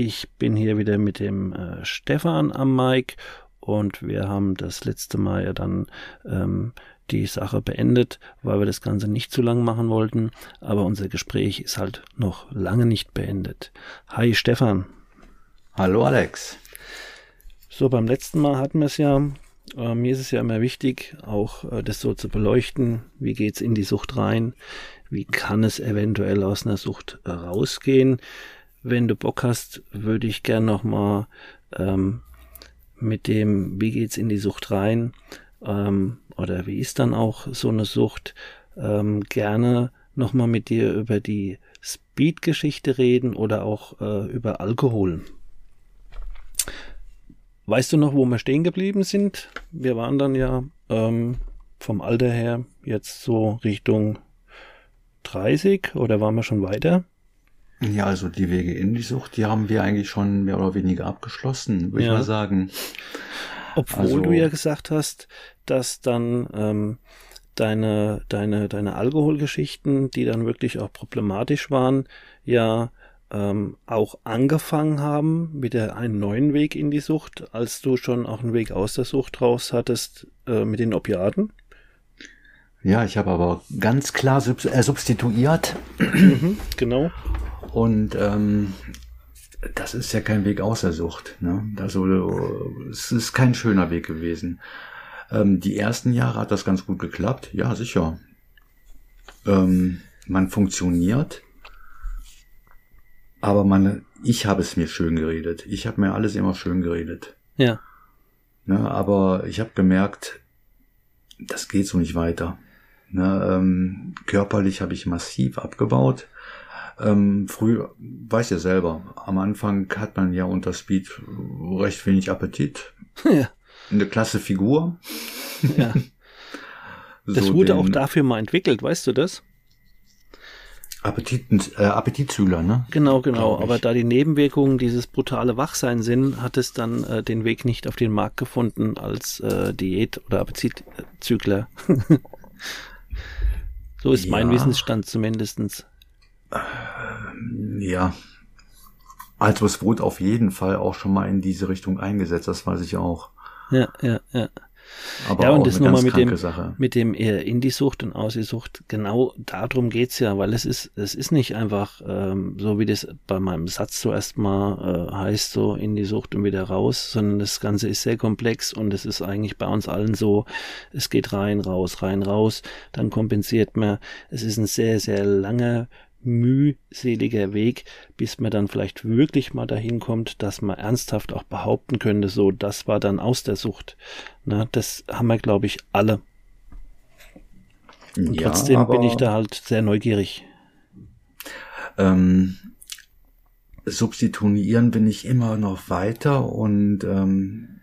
Ich bin hier wieder mit dem äh, Stefan am Mic und wir haben das letzte Mal ja dann ähm, die Sache beendet, weil wir das Ganze nicht zu lang machen wollten. Aber unser Gespräch ist halt noch lange nicht beendet. Hi Stefan. Hallo Alex. So, beim letzten Mal hatten wir es ja. Äh, mir ist es ja immer wichtig, auch äh, das so zu beleuchten. Wie geht's in die Sucht rein? Wie kann es eventuell aus einer Sucht äh, rausgehen? Wenn du Bock hast, würde ich gern nochmal ähm, mit dem, wie geht's in die Sucht rein, ähm, oder wie ist dann auch so eine Sucht, ähm, gerne nochmal mit dir über die Speed-Geschichte reden oder auch äh, über Alkohol. Weißt du noch, wo wir stehen geblieben sind? Wir waren dann ja ähm, vom Alter her jetzt so Richtung 30 oder waren wir schon weiter? Ja, also die Wege in die Sucht, die haben wir eigentlich schon mehr oder weniger abgeschlossen, würde ja. ich mal sagen. Obwohl also, du ja gesagt hast, dass dann ähm, deine, deine, deine Alkoholgeschichten, die dann wirklich auch problematisch waren, ja ähm, auch angefangen haben mit der einen neuen Weg in die Sucht, als du schon auch einen Weg aus der Sucht raus hattest äh, mit den Opiaten. Ja, ich habe aber ganz klar äh, substituiert. Mhm, genau. Und ähm, das ist ja kein Weg aus der Sucht. Ne? Also es ist kein schöner Weg gewesen. Ähm, die ersten Jahre hat das ganz gut geklappt. Ja, sicher. Ähm, man funktioniert, aber man, ich habe es mir schön geredet. Ich habe mir alles immer schön geredet. Ja. Ne, aber ich habe gemerkt, das geht so nicht weiter. Ne, ähm, körperlich habe ich massiv abgebaut. Ähm, früh, weiß ja selber, am Anfang hat man ja unter Speed recht wenig Appetit. Ja. Eine klasse Figur. Ja. Das so wurde den, auch dafür mal entwickelt, weißt du das? Appetit, äh, Appetitzühler, ne? Genau, genau. Aber da die Nebenwirkungen dieses brutale Wachsein sind, hat es dann äh, den Weg nicht auf den Markt gefunden als äh, Diät- oder Appetitzügler. so ist ja. mein Wissensstand zumindestens. Ja. Also es wurde auf jeden Fall auch schon mal in diese Richtung eingesetzt, das weiß ich auch. Ja, ja, ja. Aber ja, und das nochmal mit dem, Sache. mit dem Indie-Sucht und Aussie-Sucht, genau darum geht's ja, weil es ist, es ist nicht einfach, ähm, so wie das bei meinem Satz zuerst mal äh, heißt, so Indie-Sucht und wieder raus, sondern das Ganze ist sehr komplex und es ist eigentlich bei uns allen so, es geht rein, raus, rein, raus, dann kompensiert man, es ist ein sehr, sehr langer mühseliger Weg, bis man dann vielleicht wirklich mal dahin kommt, dass man ernsthaft auch behaupten könnte, so, das war dann aus der Sucht. Na, das haben wir, glaube ich, alle. Und ja, trotzdem bin ich da halt sehr neugierig. Ähm, substituieren bin ich immer noch weiter und ähm,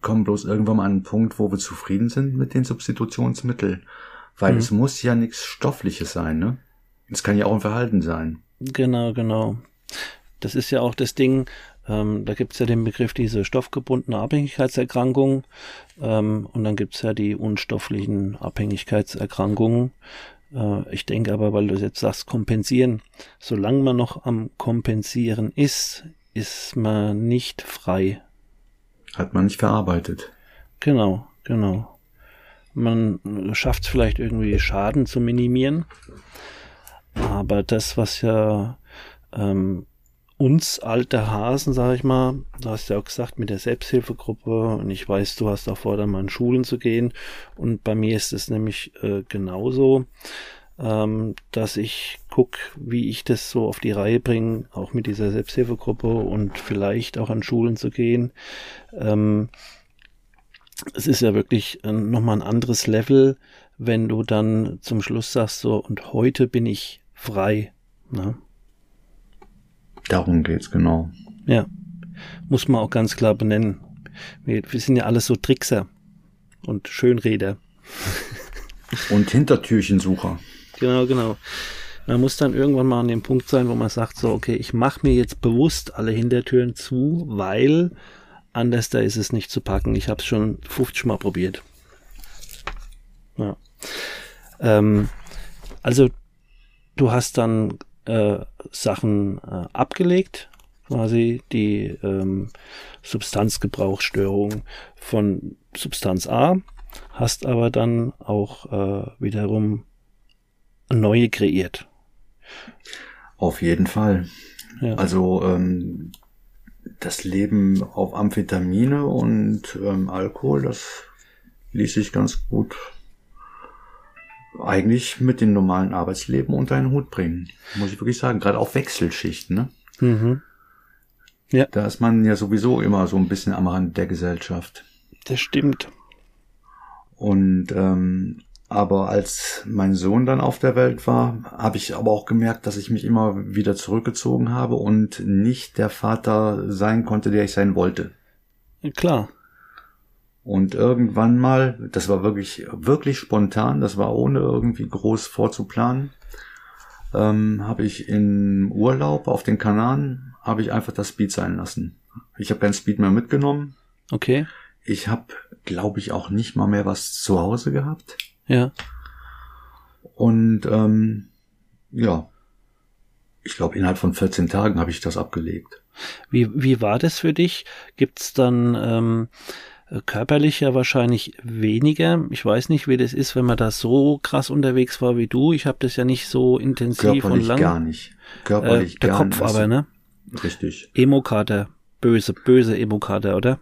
kommen bloß irgendwann mal an einen Punkt, wo wir zufrieden sind mit den Substitutionsmitteln. Weil mhm. es muss ja nichts Stoffliches sein, ne? Es kann ja auch ein Verhalten sein. Genau, genau. Das ist ja auch das Ding, ähm, da gibt es ja den Begriff diese stoffgebundene Abhängigkeitserkrankung ähm, und dann gibt es ja die unstofflichen Abhängigkeitserkrankungen. Äh, ich denke aber, weil du jetzt sagst, kompensieren, solange man noch am Kompensieren ist, ist man nicht frei. Hat man nicht verarbeitet. Genau, genau. Man schafft es vielleicht irgendwie Schaden zu minimieren, aber das, was ja ähm, uns alte Hasen, sag ich mal, du hast ja auch gesagt, mit der Selbsthilfegruppe und ich weiß, du hast auch vor, dann mal in Schulen zu gehen und bei mir ist es nämlich äh, genauso, ähm, dass ich guck, wie ich das so auf die Reihe bringe, auch mit dieser Selbsthilfegruppe und vielleicht auch an Schulen zu gehen. Ähm, es ist ja wirklich äh, nochmal ein anderes Level, wenn du dann zum Schluss sagst so, und heute bin ich frei. Na? Darum geht's, genau. Ja. Muss man auch ganz klar benennen. Wir, wir sind ja alles so Trickser und Schönreder. Und Hintertürchensucher. Genau, genau. Man muss dann irgendwann mal an dem Punkt sein, wo man sagt, so, okay, ich mache mir jetzt bewusst alle Hintertüren zu, weil anders da ist es nicht zu packen. Ich habe es schon 50 Mal probiert. Ja. Ähm, also du hast dann äh, Sachen äh, abgelegt, quasi die ähm, Substanzgebrauchsstörung von Substanz A, hast aber dann auch äh, wiederum neue kreiert. Auf jeden Fall. Ja. Also ähm, das Leben auf Amphetamine und ähm, Alkohol, das ließ sich ganz gut eigentlich mit dem normalen Arbeitsleben unter einen Hut bringen. Muss ich wirklich sagen. Gerade auf Wechselschichten, ne? Mhm. Ja. Da ist man ja sowieso immer so ein bisschen am Rand der Gesellschaft. Das stimmt. Und ähm, aber als mein Sohn dann auf der Welt war, habe ich aber auch gemerkt, dass ich mich immer wieder zurückgezogen habe und nicht der Vater sein konnte, der ich sein wollte. Klar. Und irgendwann mal, das war wirklich, wirklich spontan, das war ohne irgendwie groß vorzuplanen, ähm, habe ich im Urlaub auf den Kanaren, habe ich einfach das Speed sein lassen. Ich habe kein Speed mehr mitgenommen. Okay. Ich habe, glaube ich, auch nicht mal mehr was zu Hause gehabt. Ja. Und ähm, ja, ich glaube, innerhalb von 14 Tagen habe ich das abgelegt. Wie, wie war das für dich? Gibt's dann ähm, körperlich ja wahrscheinlich weniger. Ich weiß nicht, wie das ist, wenn man da so krass unterwegs war wie du. Ich habe das ja nicht so intensiv und lang. gar nicht. Körperlich äh, der gar Kopf nicht. aber, ne? Richtig. Emokater. Böse, böse Emokater, oder?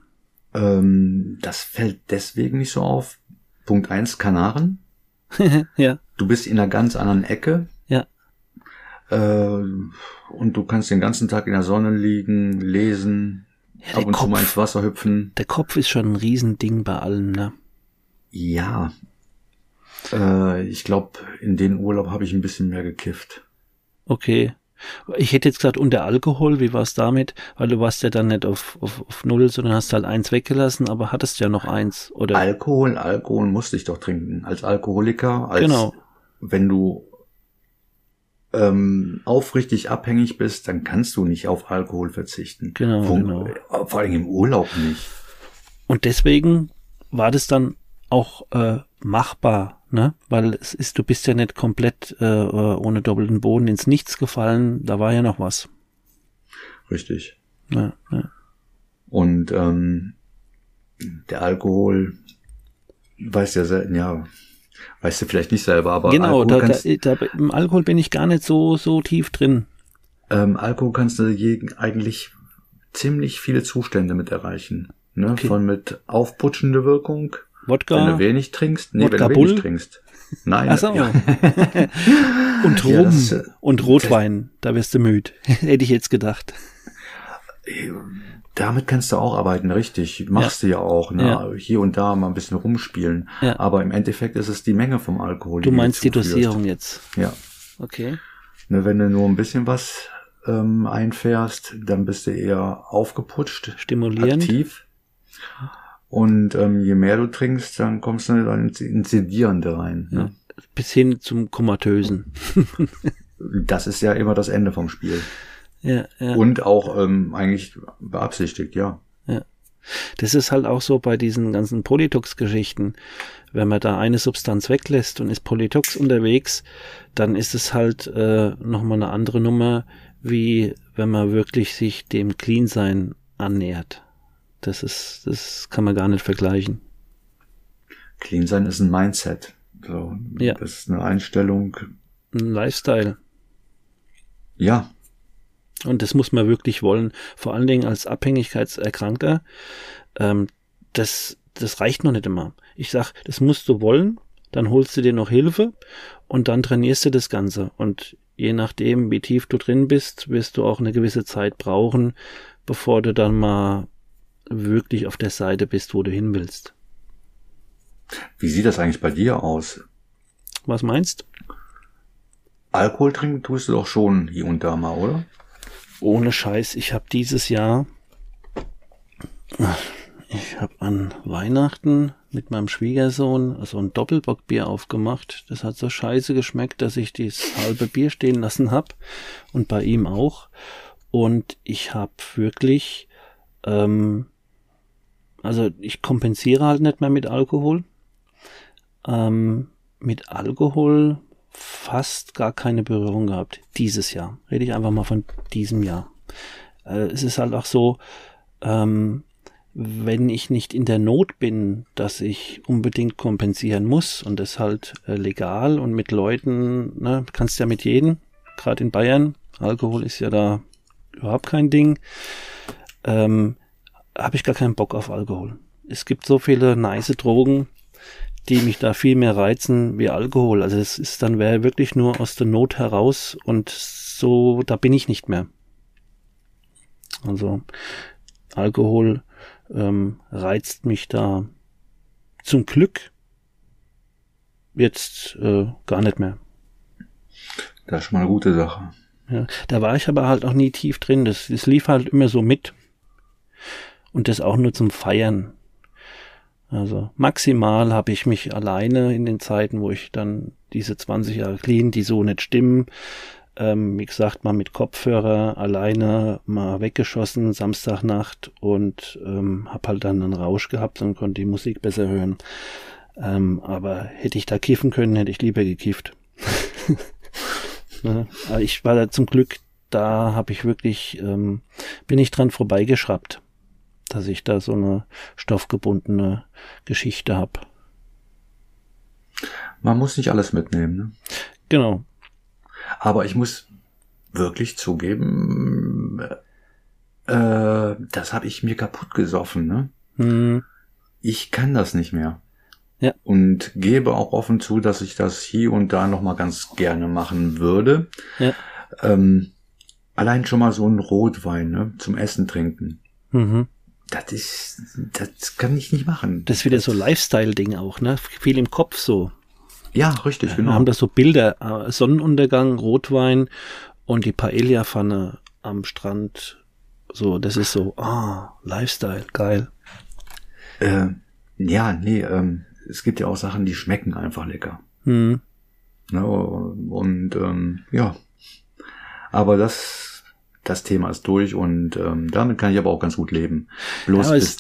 Ähm, das fällt deswegen nicht so auf. Punkt eins Kanaren. ja. Du bist in einer ganz anderen Ecke. Ja. Äh, und du kannst den ganzen Tag in der Sonne liegen, lesen, Ja, ab und Kopf, zu mal ins Wasser hüpfen. der Kopf ist schon ein Riesending bei allem, ne? Ja. Äh, ich glaube, in den Urlaub habe ich ein bisschen mehr gekifft. Okay. Ich hätte jetzt gesagt, und der Alkohol, wie war's damit? Weil du warst ja dann nicht auf, auf, auf Null, sondern hast halt eins weggelassen, aber hattest ja noch eins, oder? Alkohol, Alkohol musste ich doch trinken. Als Alkoholiker, als Genau. wenn du ähm, aufrichtig abhängig bist, dann kannst du nicht auf Alkohol verzichten. Genau, Wo- genau. äh, Vor allem im Urlaub nicht. Und deswegen war das dann auch äh, machbar, ne? Weil es ist, du bist ja nicht komplett äh, äh, ohne doppelten Boden ins Nichts gefallen, da war ja noch was. Richtig. Ja, ja. Und ähm, der Alkohol, weißt ja selten, ja, weißt du vielleicht nicht selber, aber genau, Alkohol, da, kannst, da, da, im Alkohol bin ich gar nicht so, so tief drin. ähm, Alkohol kannst du eigentlich ziemlich viele Zustände mit erreichen. Ne? Okay. Von mit aufputschende Wirkung, wenn Wodka du wenig trinkst, nee, Wodka wenn du wenig Bull? trinkst. Nein, Ach so. ja. und Rum Ja, das äh, und Rotwein, da wirst du müde. Hätte ich jetzt gedacht. Damit kannst du auch arbeiten, richtig. Machst du ja auch, ne? Ja. Hier und da mal ein bisschen rumspielen. Ja. Aber im Endeffekt ist es die Menge vom Alkohol. Du die meinst die. Dosierung jetzt. Ja. Okay. Ne, wenn du nur ein bisschen was ähm, einfährst, dann bist du eher aufgeputscht, Stimulierend. aktiv. Und ähm, je mehr du trinkst, dann kommst du dann ins, ins Sedierende rein. Ne? Bis hin zum Komatösen. Das ist ja immer das Ende vom Spiel. Ja, ja. Und auch ähm, eigentlich beabsichtigt, ja. Das ist halt auch so bei diesen ganzen Polytox-Geschichten. Wenn man da eine Substanz weglässt und ist Polytox unterwegs, dann ist es halt äh, nochmal eine andere Nummer, wie wenn man wirklich sich dem Clean-Sein annähert. Das ist, das kann man gar nicht vergleichen. Clean sein ist ein Mindset. So, Ja. Das ist eine Einstellung. Ein Lifestyle. Ja, Und das muss man wirklich wollen. Vor allen Dingen als Abhängigkeitserkrankter. Ähm, das, das reicht noch nicht immer. Ich sag, das musst du wollen, dann holst du dir noch Hilfe und dann trainierst du das Ganze. Und je nachdem, wie tief du drin bist, wirst du auch eine gewisse Zeit brauchen, bevor du dann mal wirklich auf der Seite bist, wo du hin willst. wie sieht das eigentlich bei dir aus? Was meinst? Alkohol trinken tust du doch schon hier und da mal, oder? Ohne Scheiß, ich habe dieses Jahr, ich habe an Weihnachten mit meinem Schwiegersohn so ein Doppelbockbier aufgemacht. Das hat so scheiße geschmeckt, dass ich das halbe Bier stehen lassen habe und bei ihm auch. Und ich habe wirklich, ähm, also ich kompensiere halt nicht mehr mit Alkohol. Ähm, mit Alkohol fast gar keine Berührung gehabt. Dieses Jahr. Rede ich einfach mal von diesem Jahr. Äh, es ist halt auch so, ähm, wenn ich nicht in der Not bin, dass ich unbedingt kompensieren muss und das halt äh, legal und mit Leuten, ne, kannst ja mit jedem, gerade in Bayern, Alkohol ist ja da überhaupt kein Ding, ähm, habe ich gar keinen Bock auf Alkohol. Es gibt so viele nice Drogen, die mich da viel mehr reizen wie Alkohol. Also es ist dann wäre wirklich nur aus der Not heraus und so, da bin ich nicht mehr. Also Alkohol ähm, reizt mich da zum Glück jetzt äh, gar nicht mehr. Das ist schon mal eine gute Sache. Ja, da war ich aber halt auch nie tief drin. Das, das lief halt immer so mit. Und das auch nur zum Feiern. Also maximal habe ich mich alleine in den Zeiten, wo ich dann diese 20 Jahre clean, die so nicht stimmen, ähm, wie gesagt, mal mit Kopfhörer alleine mal weggeschossen, Samstagnacht und ähm, hab halt dann einen Rausch gehabt und konnte die Musik besser hören. Ähm, aber hätte ich da kiffen können, hätte ich lieber gekifft. ne? Ich war da zum Glück, da habe ich wirklich, ähm, bin ich dran vorbeigeschraubt, dass ich da so eine stoffgebundene Geschichte habe. Man muss nicht alles mitnehmen. Ne? Genau. Aber ich muss wirklich zugeben, äh, das habe ich mir kaputt gesoffen. Ne? Mhm. Ich kann das nicht mehr. Ja. Und gebe auch offen zu, dass ich das hier und da noch mal ganz gerne machen würde. Ja. Ähm, allein schon mal so ein Rotwein ne, zum Essen trinken. Mhm. Das ist, das kann ich nicht machen. Das ist wieder so Lifestyle-Ding auch, ne? Viel im Kopf so. Ja, richtig, genau. Wir haben da so Bilder, äh, Sonnenuntergang, Rotwein und die Paella-Pfanne am Strand. So, das ist so, ah, Lifestyle, geil. Äh, ja, nee, ähm, es gibt ja auch Sachen, die schmecken einfach lecker. Hm. Ne, und ähm, ja, aber das, das Thema ist durch und ähm, damit kann ich aber auch ganz gut leben. Bloß ja, bis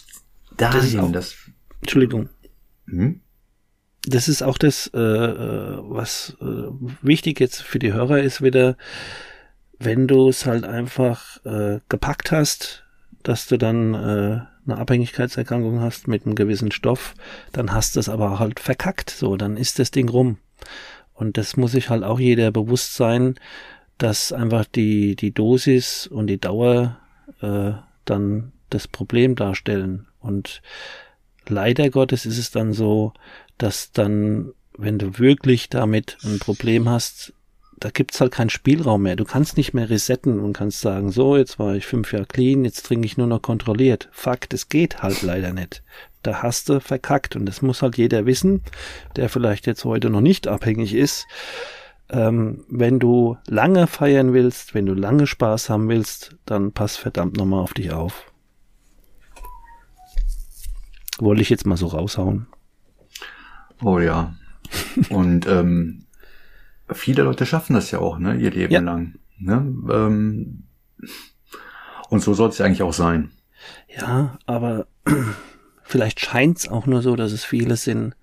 dahin, das, das Entschuldigung. Hm? das ist auch das, äh, äh, was äh, wichtig jetzt für die Hörer ist wieder, wenn du es halt einfach äh, gepackt hast, dass du dann äh, eine Abhängigkeitserkrankung hast mit einem gewissen Stoff, dann hast du es aber halt verkackt. So, dann ist das Ding rum. Und das muss sich halt auch jeder bewusst sein, dass einfach die, die Dosis und die Dauer äh, dann das Problem darstellen. Und leider Gottes ist es dann so, dass dann, wenn du wirklich damit ein Problem hast, da gibt's halt keinen Spielraum mehr. Du kannst nicht mehr resetten und kannst sagen, so, jetzt war ich fünf Jahre clean, jetzt trinke ich nur noch kontrolliert. Fakt, es geht halt leider nicht. Da hast du verkackt und das muss halt jeder wissen, der vielleicht jetzt heute noch nicht abhängig ist. Ähm, wenn du lange feiern willst, wenn du lange Spaß haben willst, dann pass verdammt nochmal auf dich auf. Wollte ich jetzt mal so raushauen. Oh ja. Und ähm, viele Leute schaffen das ja auch, ne, ihr Leben ja. lang. Ne? Ähm, und so soll es ja eigentlich auch sein. Ja, aber vielleicht scheint es auch nur so, dass es viele sind.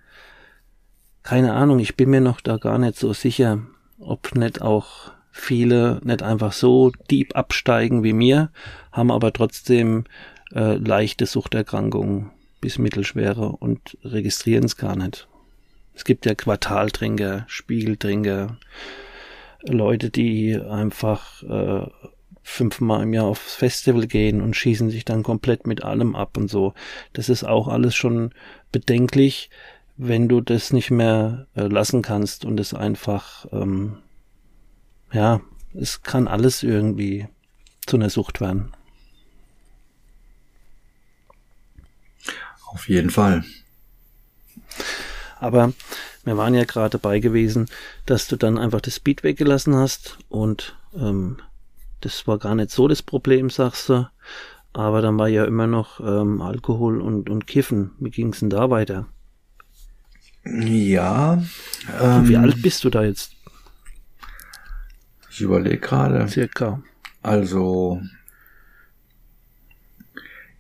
Keine Ahnung, ich bin mir noch da gar nicht so sicher, ob nicht auch viele nicht einfach so deep absteigen wie mir, haben aber trotzdem äh, leichte Suchterkrankungen bis mittelschwere und registrieren es gar nicht. Es gibt ja Quartaltrinker, Spiegeltrinker, Leute, die einfach äh, fünfmal im Jahr aufs Festival gehen und schießen sich dann komplett mit allem ab und so. Das ist auch alles schon bedenklich, wenn du das nicht mehr äh, lassen kannst und es einfach, ähm, ja, es kann alles irgendwie zu einer Sucht werden. Auf jeden Fall. Aber Wir waren ja gerade dabei gewesen, dass du dann einfach das Speed weggelassen hast und ähm, das war gar nicht so das Problem, sagst du. Aber dann war ja immer noch ähm, Alkohol und, und Kiffen. Wie ging es denn da weiter? Ja. Ähm, wie alt bist du da jetzt? Ich überlege gerade. Circa. Also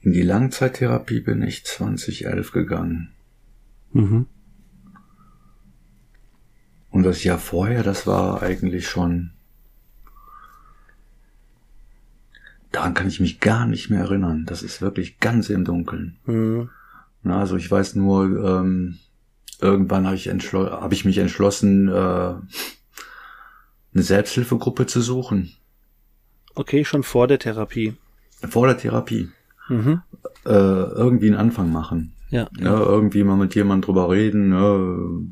in die Langzeittherapie bin ich 2011 gegangen. Mhm. Und das Jahr vorher, das war eigentlich schon daran kann ich mich gar nicht mehr erinnern. Das ist wirklich ganz im Dunkeln. Mhm. Na, also ich weiß nur, ähm, irgendwann habe ich, hab ich mich entschlossen, äh, eine Selbsthilfegruppe zu suchen. Okay, schon vor der Therapie. Vor der Therapie. Mhm. Äh, irgendwie einen Anfang machen. Ja, ja. Irgendwie mal mit jemandem drüber reden, ne,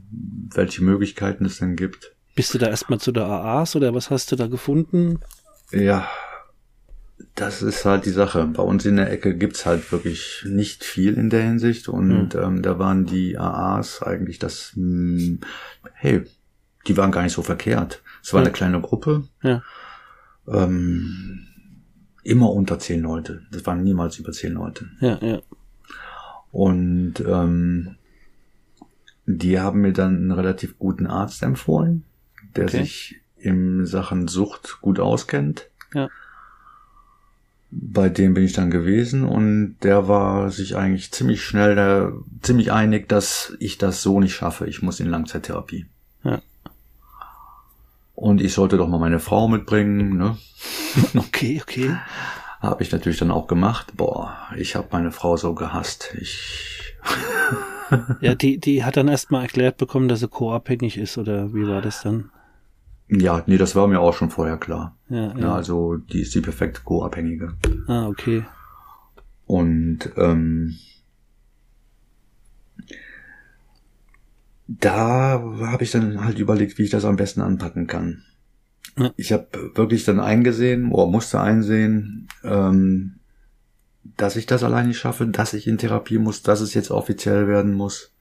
welche Möglichkeiten es denn gibt. Bist du da erstmal zu der AAs oder was hast du da gefunden? Ja, das ist halt die Sache. Bei uns in der Ecke gibt's halt wirklich nicht viel in der Hinsicht und mhm. ähm, da waren die AAs eigentlich das, mh, hm, hey, die waren gar nicht so verkehrt. Es war ja. eine kleine Gruppe. Ja. Ähm, immer unter zehn Leute. Das waren niemals über zehn Leute. Ja, ja. Und ähm, die haben mir dann einen relativ guten Arzt empfohlen, der okay. sich in Sachen Sucht gut auskennt. Ja bei dem bin ich dann gewesen und der war sich eigentlich ziemlich schnell, der, ziemlich einig, dass ich das so nicht schaffe. Ich muss in Langzeittherapie. Ja. Und ich sollte doch mal meine Frau mitbringen, ne? Okay, okay. Habe ich natürlich dann auch gemacht. Boah, ich habe meine Frau so gehasst. Ich. ja, die, die hat dann erstmal erklärt bekommen, dass sie co-abhängig ist, oder wie war das dann? Ja, nee, das war mir auch schon vorher klar. Ja, ja. ja also die ist die perfekte Co-Abhängige. Ah, okay. Und ähm, da habe ich dann halt überlegt, wie ich das am besten anpacken kann. Ja. Ich habe wirklich dann eingesehen, oder musste einsehen, ähm, dass ich das allein nicht schaffe, dass ich in Therapie muss, dass es jetzt offiziell werden muss.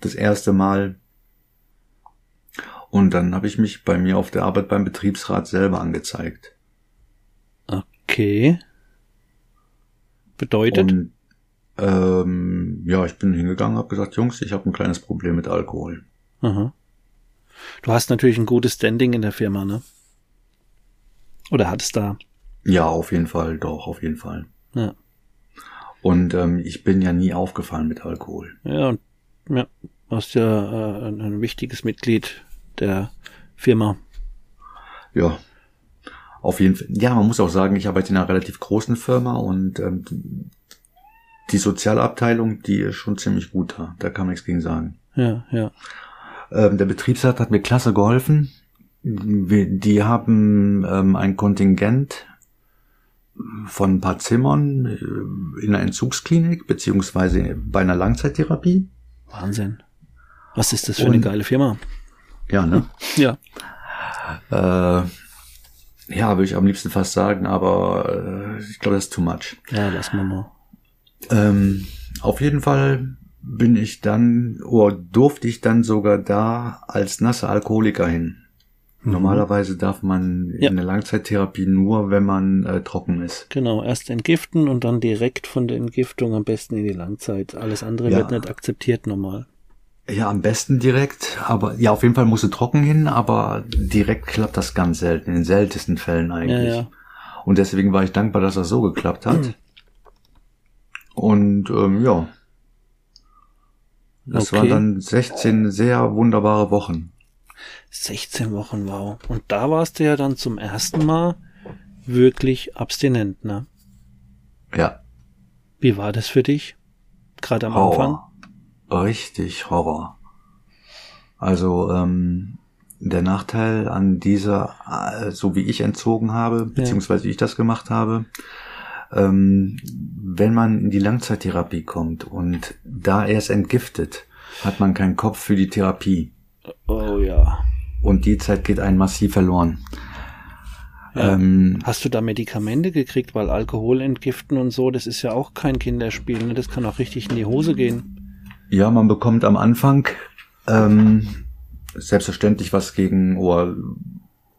Das erste Mal. Und dann habe ich mich bei mir auf der Arbeit beim Betriebsrat selber angezeigt. Okay. Bedeutet? Und, ähm, ja, ich bin hingegangen, habe gesagt, Jungs, ich habe ein kleines Problem mit Alkohol. Aha. Du hast natürlich ein gutes Standing in der Firma, ne? Oder hattest da? Ja, auf jeden Fall, doch, auf jeden Fall. Ja. Und ähm, ich bin ja nie aufgefallen mit Alkohol. Ja, und ja, hast ja äh, ein wichtiges Mitglied der Firma. Ja, auf jeden Fall. Ja, man muss auch sagen, ich arbeite in einer relativ großen Firma und ähm, die Sozialabteilung, die ist schon ziemlich gut da. Da kann man nichts gegen sagen. Ja, ja. Ähm, der Betriebsrat hat mir klasse geholfen. Wir, die haben ähm, ein Kontingent von ein paar Zimmern äh, in einer Entzugsklinik beziehungsweise bei einer Langzeittherapie. Wahnsinn. Was ist das für und, eine geile Firma? Ja, ne? Ja. Äh, ja, würde ich am liebsten fast sagen, aber äh, ich glaube, das ist too much. Ja, lass mal mal. Ähm, auf jeden Fall bin ich dann, oder durfte ich dann sogar da als nasse Alkoholiker hin. Mhm. Normalerweise darf man ja. in der Langzeittherapie nur, wenn man äh, trocken ist. Genau, erst entgiften und dann direkt von der Entgiftung am besten in die Langzeit. Alles andere ja. wird nicht akzeptiert normal. Ja, am besten direkt, aber ja, auf jeden Fall musst du trocken hin, aber direkt klappt das ganz selten, in den seltensten Fällen eigentlich. Ja, ja. Und deswegen war ich dankbar, dass das so geklappt hat. Mhm. Und ähm, ja, das okay. waren dann 16 sehr wunderbare Wochen. 16 Wochen, wow. Und da warst du ja dann zum ersten Mal wirklich abstinent, ne? Ja. Wie war das für dich? Gerade am oh. Richtig Horror. Also ähm, der Nachteil an dieser, äh, so wie ich entzogen habe, beziehungsweise wie ich das gemacht habe, ähm, wenn man in die Langzeittherapie kommt und da erst entgiftet, hat man keinen Kopf für die Therapie. Oh ja. Und die Zeit geht einem massiv verloren. Ja. Ähm, Hast du da Medikamente gekriegt, weil Alkohol entgiften und so, das ist ja auch kein Kinderspiel, ne? das kann auch richtig in die Hose gehen. Ja, man bekommt am Anfang Ähm, selbstverständlich was gegen, oder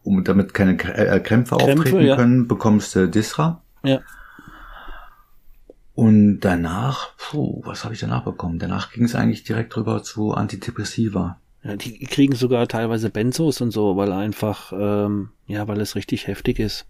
um damit keine äh, Krämpfe, Krämpfe auftreten ja. können, bekommst du Disra. Ja. Und danach, puh, was habe ich danach bekommen? Danach ging es eigentlich direkt rüber zu Antidepressiva. Ja, die kriegen sogar teilweise Benzos und so, weil einfach, ähm, ja, weil es richtig heftig ist.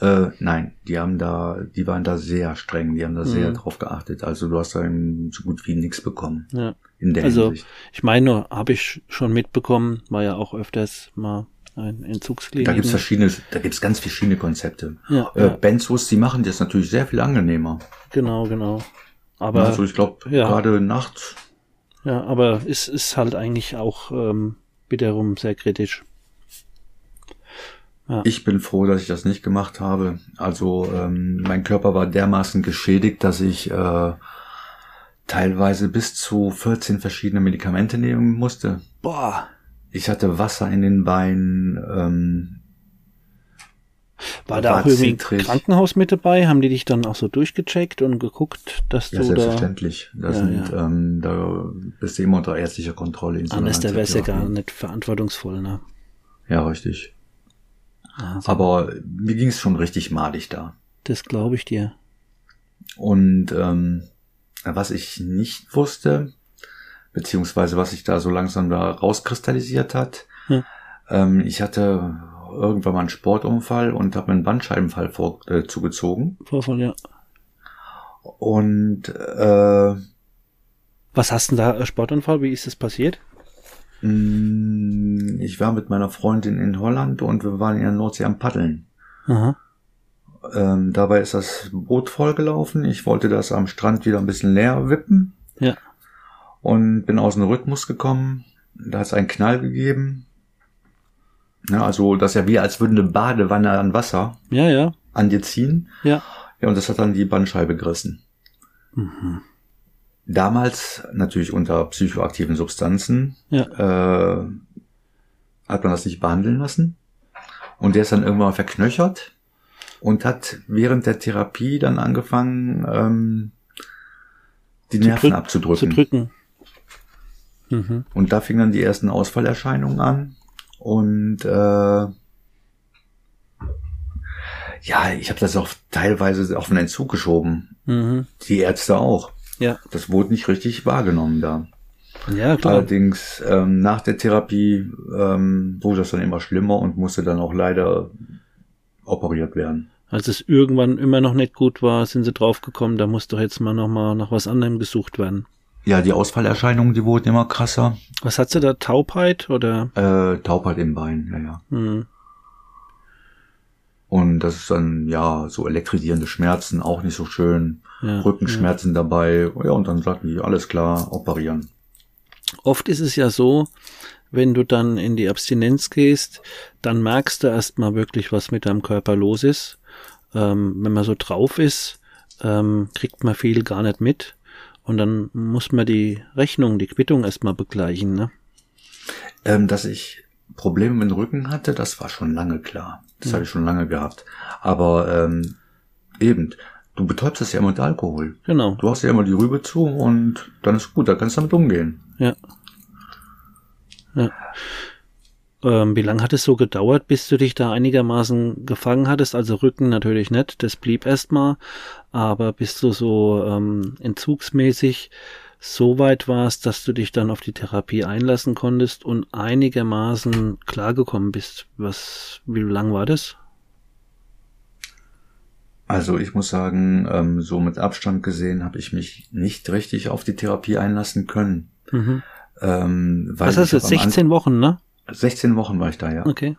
Äh, nein, die haben da, die waren da sehr streng, die haben da mhm. sehr drauf geachtet. Also du hast da so gut wie nichts bekommen. Ja. In der also, Hinsicht. ich meine, habe ich schon mitbekommen, war ja auch öfters mal ein Entzugsklinik. Da gibt's verschiedene, da gibt's ganz verschiedene Konzepte. Ja, äh, ja. Benzos, die machen das natürlich sehr viel angenehmer. Genau, genau. Aber also ich glaube ja. gerade nachts. Ja, aber es ist halt eigentlich auch ähm, wiederum sehr kritisch. Ja. Ich bin froh, dass ich das nicht gemacht habe. Also ähm, mein Körper war dermaßen geschädigt, dass ich äh, teilweise bis zu 14 verschiedene Medikamente nehmen musste. Boah. Ich hatte Wasser in den Beinen. Ähm, war da auch irgendwie ein Krankenhaus mit dabei? Haben die dich dann auch so durchgecheckt und geguckt, dass ja, du selbstverständlich. da... Ja, sind, ja. Ähm, da bist du immer unter ärztlicher Kontrolle. In so Anders, der wäre ja gar nicht verantwortungsvoll, ne? Ja, richtig. Also. Aber mir ging es schon richtig malig da. Das glaube ich dir. Und ähm, was ich nicht wusste, beziehungsweise was sich da so langsam da rauskristallisiert hat, hm. ähm, ich hatte irgendwann mal einen Sportunfall und habe einen Bandscheibenfall vor, äh, zugezogen. Vorfall, ja. Und äh, was hast denn da Sportunfall? Wie ist das passiert? Mm, ich war mit meiner Freundin in Holland und wir waren in der Nordsee am Paddeln. Aha. Ähm, dabei ist das Boot vollgelaufen. Ich wollte das am Strand wieder ein bisschen leer wippen. Ja. Und bin aus dem Rhythmus gekommen. Da hat es einen Knall gegeben. Ja, also das ist ja wie als würde eine Badewanne an Wasser ja, ja. an dir ziehen. Ja. Ja, und das hat dann die Bandscheibe gerissen. Mhm. Damals natürlich unter psychoaktiven Substanzen ja. äh, hat man das nicht behandeln lassen. Und der ist dann irgendwann verknöchert und hat während der Therapie dann angefangen, ähm, die zu Nerven abzudrücken. Zu drücken. Mhm. Und da fingen dann die ersten Ausfallerscheinungen an. Und äh, ja, ich habe das auch teilweise auf den Entzug geschoben. Mhm. Die Ärzte auch. Ja. Das wurde nicht richtig wahrgenommen da. Ja, klar. Allerdings ähm, nach der Therapie ähm, wurde das dann immer schlimmer und musste dann auch leider operiert werden. Als es irgendwann immer noch nicht gut war, sind sie draufgekommen, da muss doch jetzt mal nochmal nach was anderem gesucht werden. Ja, die Ausfallerscheinungen, die wurden immer krasser. Was hat sie da? Taubheit oder? Äh, Taubheit im Bein, ja, ja. Hm. Und das ist dann, ja, so elektrisierende Schmerzen, auch nicht so schön. Ja, Rückenschmerzen ja. dabei. Ja, und dann sagten die, alles klar, operieren. Oft ist es ja so, wenn du dann in die Abstinenz gehst, dann merkst du erstmal wirklich, was mit deinem Körper los ist. Ähm, wenn man so drauf ist, ähm, kriegt man viel gar nicht mit. Und dann muss man die Rechnung, die Quittung erstmal begleichen, ne? Ähm, dass ich Probleme mit dem Rücken hatte, das war schon lange klar. Das ja. habe ich schon lange gehabt. Aber ähm, eben, du betäubst es ja immer mit Alkohol. Genau. Du hast ja immer die Rübe zu und dann ist gut, da kannst du damit umgehen. Ja. Ja. Ähm, wie lange hat es so gedauert, bis du dich da einigermaßen gefangen hattest? Also Rücken natürlich nicht, das blieb erstmal, aber bis du so ähm, entzugsmäßig so weit warst, dass du dich dann auf die Therapie einlassen konntest und einigermaßen klargekommen bist. Was, wie lang war das? Also ich muss sagen, ähm, so mit Abstand gesehen habe ich mich nicht richtig auf die Therapie einlassen können. Mhm. Ähm, Was hast du jetzt? 16 Wochen, ne? 16 Wochen war ich da, ja. Okay.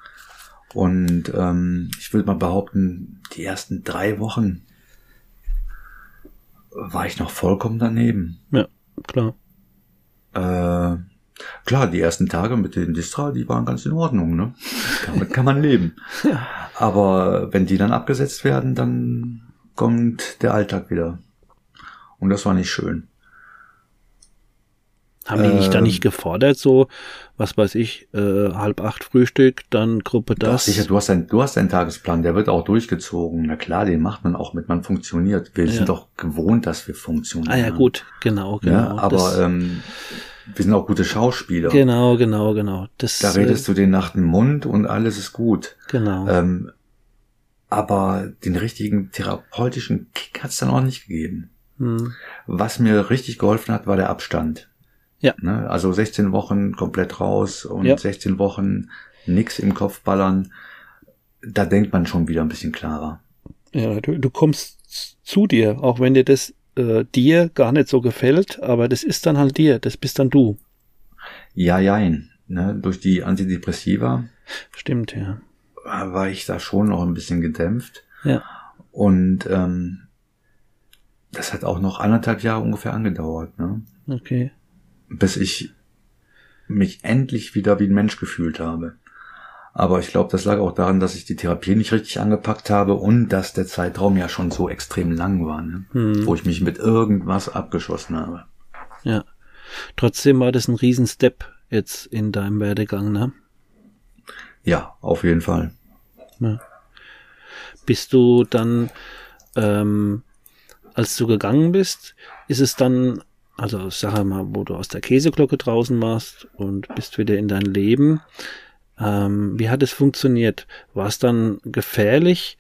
Und ähm, ich würde mal behaupten, die ersten drei Wochen war ich noch vollkommen daneben. Ja klar. Äh, klar, die ersten Tage mit den Distra, die waren ganz in Ordnung, ne? Damit kann man leben. ja. Aber wenn die dann abgesetzt werden, dann kommt der Alltag wieder. Und das war nicht schön. Haben die dich da nicht ähm. gefordert, so, was weiß ich, äh, halb acht Frühstück, dann Gruppe das? Sicher, du hast, ein, du hast einen Tagesplan, der wird auch durchgezogen. Na klar, den macht man auch mit, man funktioniert. Wir ja. sind doch gewohnt, dass wir funktionieren. Ah ja, gut, genau, genau. Ja, aber ähm, Wir sind auch gute Schauspieler. Genau, genau, genau. Das, da redest äh, du den nach dem Mund und alles ist gut. Genau. Ähm, aber den richtigen therapeutischen Kick hat es dann auch nicht gegeben. Hm. Was mir richtig geholfen hat, war der Abstand. Ja. Ne? Also 16 Wochen komplett raus und ja. 16 Wochen nix im Kopf ballern. Da denkt man schon wieder ein bisschen klarer. Ja, du, du kommst zu dir, auch wenn dir das äh, dir gar nicht so gefällt, aber das ist dann halt dir, das bist dann du. Ja, jein. Ne? Durch die Antidepressiva. Stimmt, ja. War ich da schon noch ein bisschen gedämpft. Ja. Und ähm, das hat auch noch anderthalb Jahre ungefähr angedauert. Ne? Okay. Bis ich mich endlich wieder wie ein Mensch gefühlt habe. Aber ich glaube, das lag auch daran, dass ich die Therapie nicht richtig angepackt habe und dass der Zeitraum ja schon so extrem lang war, ne? Hm. wo ich mich mit irgendwas abgeschossen habe. Ja. Trotzdem war das ein Riesenstep jetzt in deinem Werdegang, ne? Ja, auf jeden Fall. Ja. Bist du dann, ähm, als du gegangen bist, ist es dann, also sag mal, wo du aus der Käseglocke draußen warst und bist wieder in dein Leben, ähm, wie hat es funktioniert? War es dann gefährlich?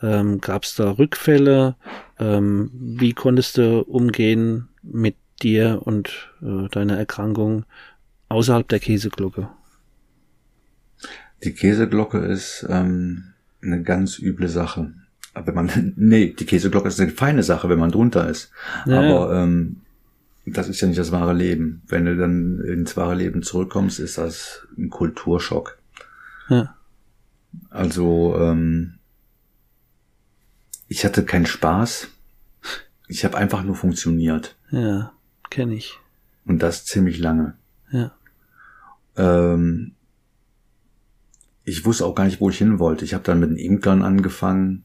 Ähm, Gab es da Rückfälle? Ähm, wie konntest du umgehen mit dir und äh, deiner Erkrankung außerhalb der Käseglocke? Die Käseglocke ist ähm, eine ganz üble Sache. Aber man, nee, die Käseglocke ist eine feine Sache, wenn man drunter ist. Ja. Aber ähm, das ist ja nicht das wahre Leben. Wenn du dann ins wahre Leben zurückkommst, ist das ein Kulturschock. Ja. Also, ähm, ich hatte keinen Spaß. Ich habe einfach nur funktioniert. Ja, kenne ich. Und das ziemlich lange. Ja. Ähm, ich wusste auch gar nicht, wo ich hin wollte. Ich habe dann mit den Imkern angefangen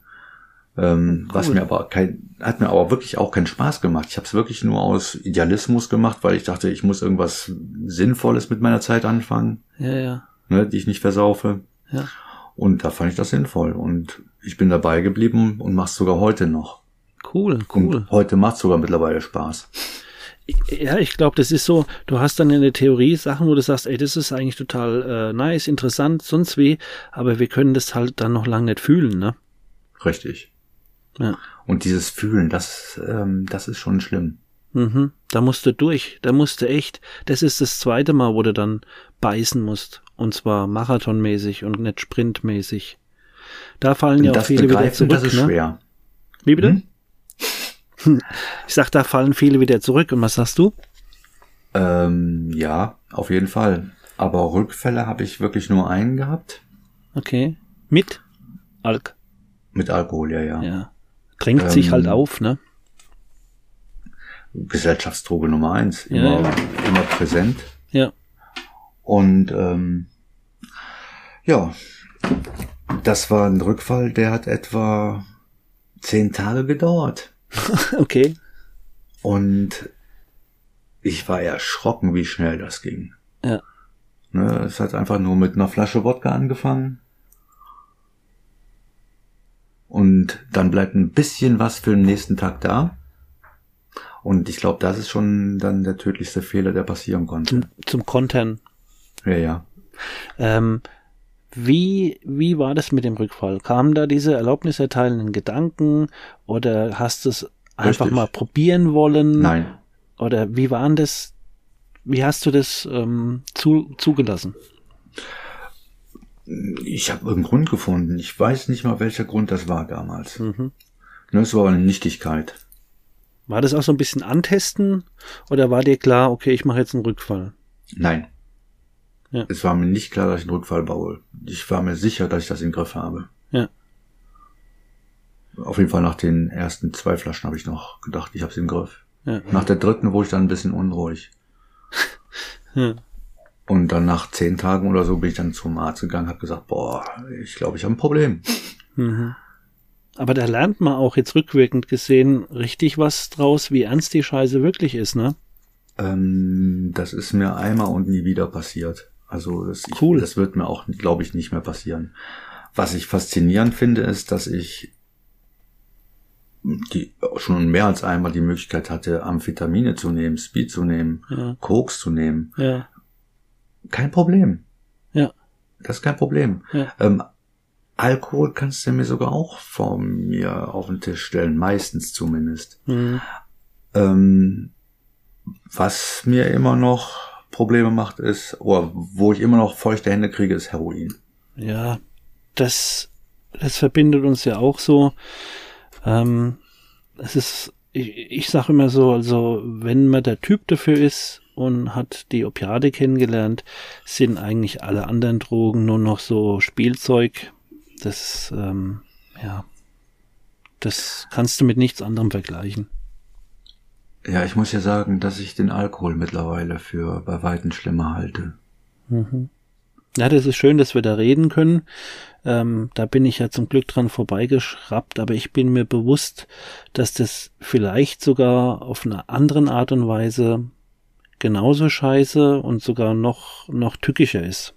ähm, cool. Was mir aber kein, hat mir aber wirklich auch keinen Spaß gemacht. Ich habe es wirklich nur aus Idealismus gemacht, weil ich dachte, ich muss irgendwas Sinnvolles mit meiner Zeit anfangen. Ja, ja. Ne, die ich nicht versaufe. Ja. Und da fand ich das sinnvoll. Und ich bin dabei geblieben und mach's sogar heute noch. Cool, cool. Und heute macht's sogar mittlerweile Spaß. Ja, ich glaube, das ist so, du hast dann in der Theorie Sachen, wo du sagst, ey, das ist eigentlich total äh, nice, interessant, sonst wie, aber wir können das halt dann noch lange nicht fühlen, ne? Richtig. Ja. Und dieses Fühlen, das, ähm, das ist schon schlimm. Mhm. Da musst du durch. Da musst du echt. Das ist das zweite Mal, wo du dann beißen musst. Und zwar marathonmäßig und nicht sprintmäßig. Da fallen ja auch viele wieder zurück. Das ist ne? schwer. Wie bitte? Hm? Ich sag, da fallen viele wieder zurück. Und was sagst du? Ähm, ja, auf jeden Fall. Aber Rückfälle habe ich wirklich nur einen gehabt. Okay. Mit Alk? Mit Alkohol, ja, ja. Ja. Drängt ähm, sich halt ähm, auf, ne? Gesellschaftsdroge Nummer eins. Immer, ja. immer präsent. Ja. Und ähm, ja, das war ein Rückfall, der hat etwa zehn Tage gedauert. okay. Und ich war erschrocken, wie schnell das ging. Ja. Ne, es hat einfach nur mit einer Flasche Wodka angefangen. Und dann bleibt ein bisschen was für den nächsten Tag da. Und ich glaube, das ist schon dann der tödlichste Fehler, der passieren konnte. Zum, zum Kontern. Ja, ja. Ähm, wie, wie war das mit dem Rückfall? Kamen da diese erlaubniserteilenden Gedanken oder hast du es einfach Richtig. mal probieren wollen? Nein. Oder wie waren das? Wie hast du das ähm, zu, zugelassen? Ich habe einen Grund gefunden. Ich weiß nicht mal, welcher Grund das war damals. Mhm. Ne, es war eine Nichtigkeit. War das auch so ein bisschen antesten oder war dir klar, okay, ich mache jetzt einen Rückfall? Nein. Ja. Es war mir nicht klar, dass ich einen Rückfall baue. Ich war mir sicher, dass ich das im Griff habe. Ja. Auf jeden Fall nach den ersten zwei Flaschen habe ich noch gedacht, ich habe es im Griff. Ja. Nach der dritten wurde ich dann ein bisschen unruhig. ja. Und dann nach zehn Tagen oder so bin ich dann zum Arzt gegangen, habe gesagt, boah, ich glaube, ich habe ein Problem. Mhm. Aber da lernt man auch jetzt rückwirkend gesehen richtig was draus, wie ernst die Scheiße wirklich ist, ne? Ähm, das ist mir einmal und nie wieder passiert. Also das, cool. Ich, das wird mir auch, glaube ich, nicht mehr passieren. Was ich faszinierend finde, ist, dass ich die schon mehr als einmal die Möglichkeit hatte, Amphetamine zu nehmen, Speed zu nehmen, ja. Koks zu nehmen. Ja. Kein Problem. Ja. Das ist kein Problem. Ja. Ähm, Alkohol kannst du mir sogar auch vor mir auf den Tisch stellen, meistens zumindest. Mhm. Ähm, was mir immer noch Probleme macht, ist, oder wo ich immer noch feuchte Hände kriege, ist Heroin. Ja, das, das verbindet uns ja auch so. Ähm, es ist, ich, ich sage immer so, also wenn man der Typ dafür ist und hat die Opiate kennengelernt, sind eigentlich alle anderen Drogen nur noch so Spielzeug. Das, ähm, ja, das kannst du mit nichts anderem vergleichen. Ja, ich muss ja sagen, dass ich den Alkohol mittlerweile für bei Weitem schlimmer halte. Mhm. Ja, das ist schön, dass wir da reden können. Ähm, da bin ich ja zum Glück dran vorbeigeschraubt, aber ich bin mir bewusst, dass das vielleicht sogar auf eine andere Art und Weise genauso scheiße und sogar noch, noch tückischer ist.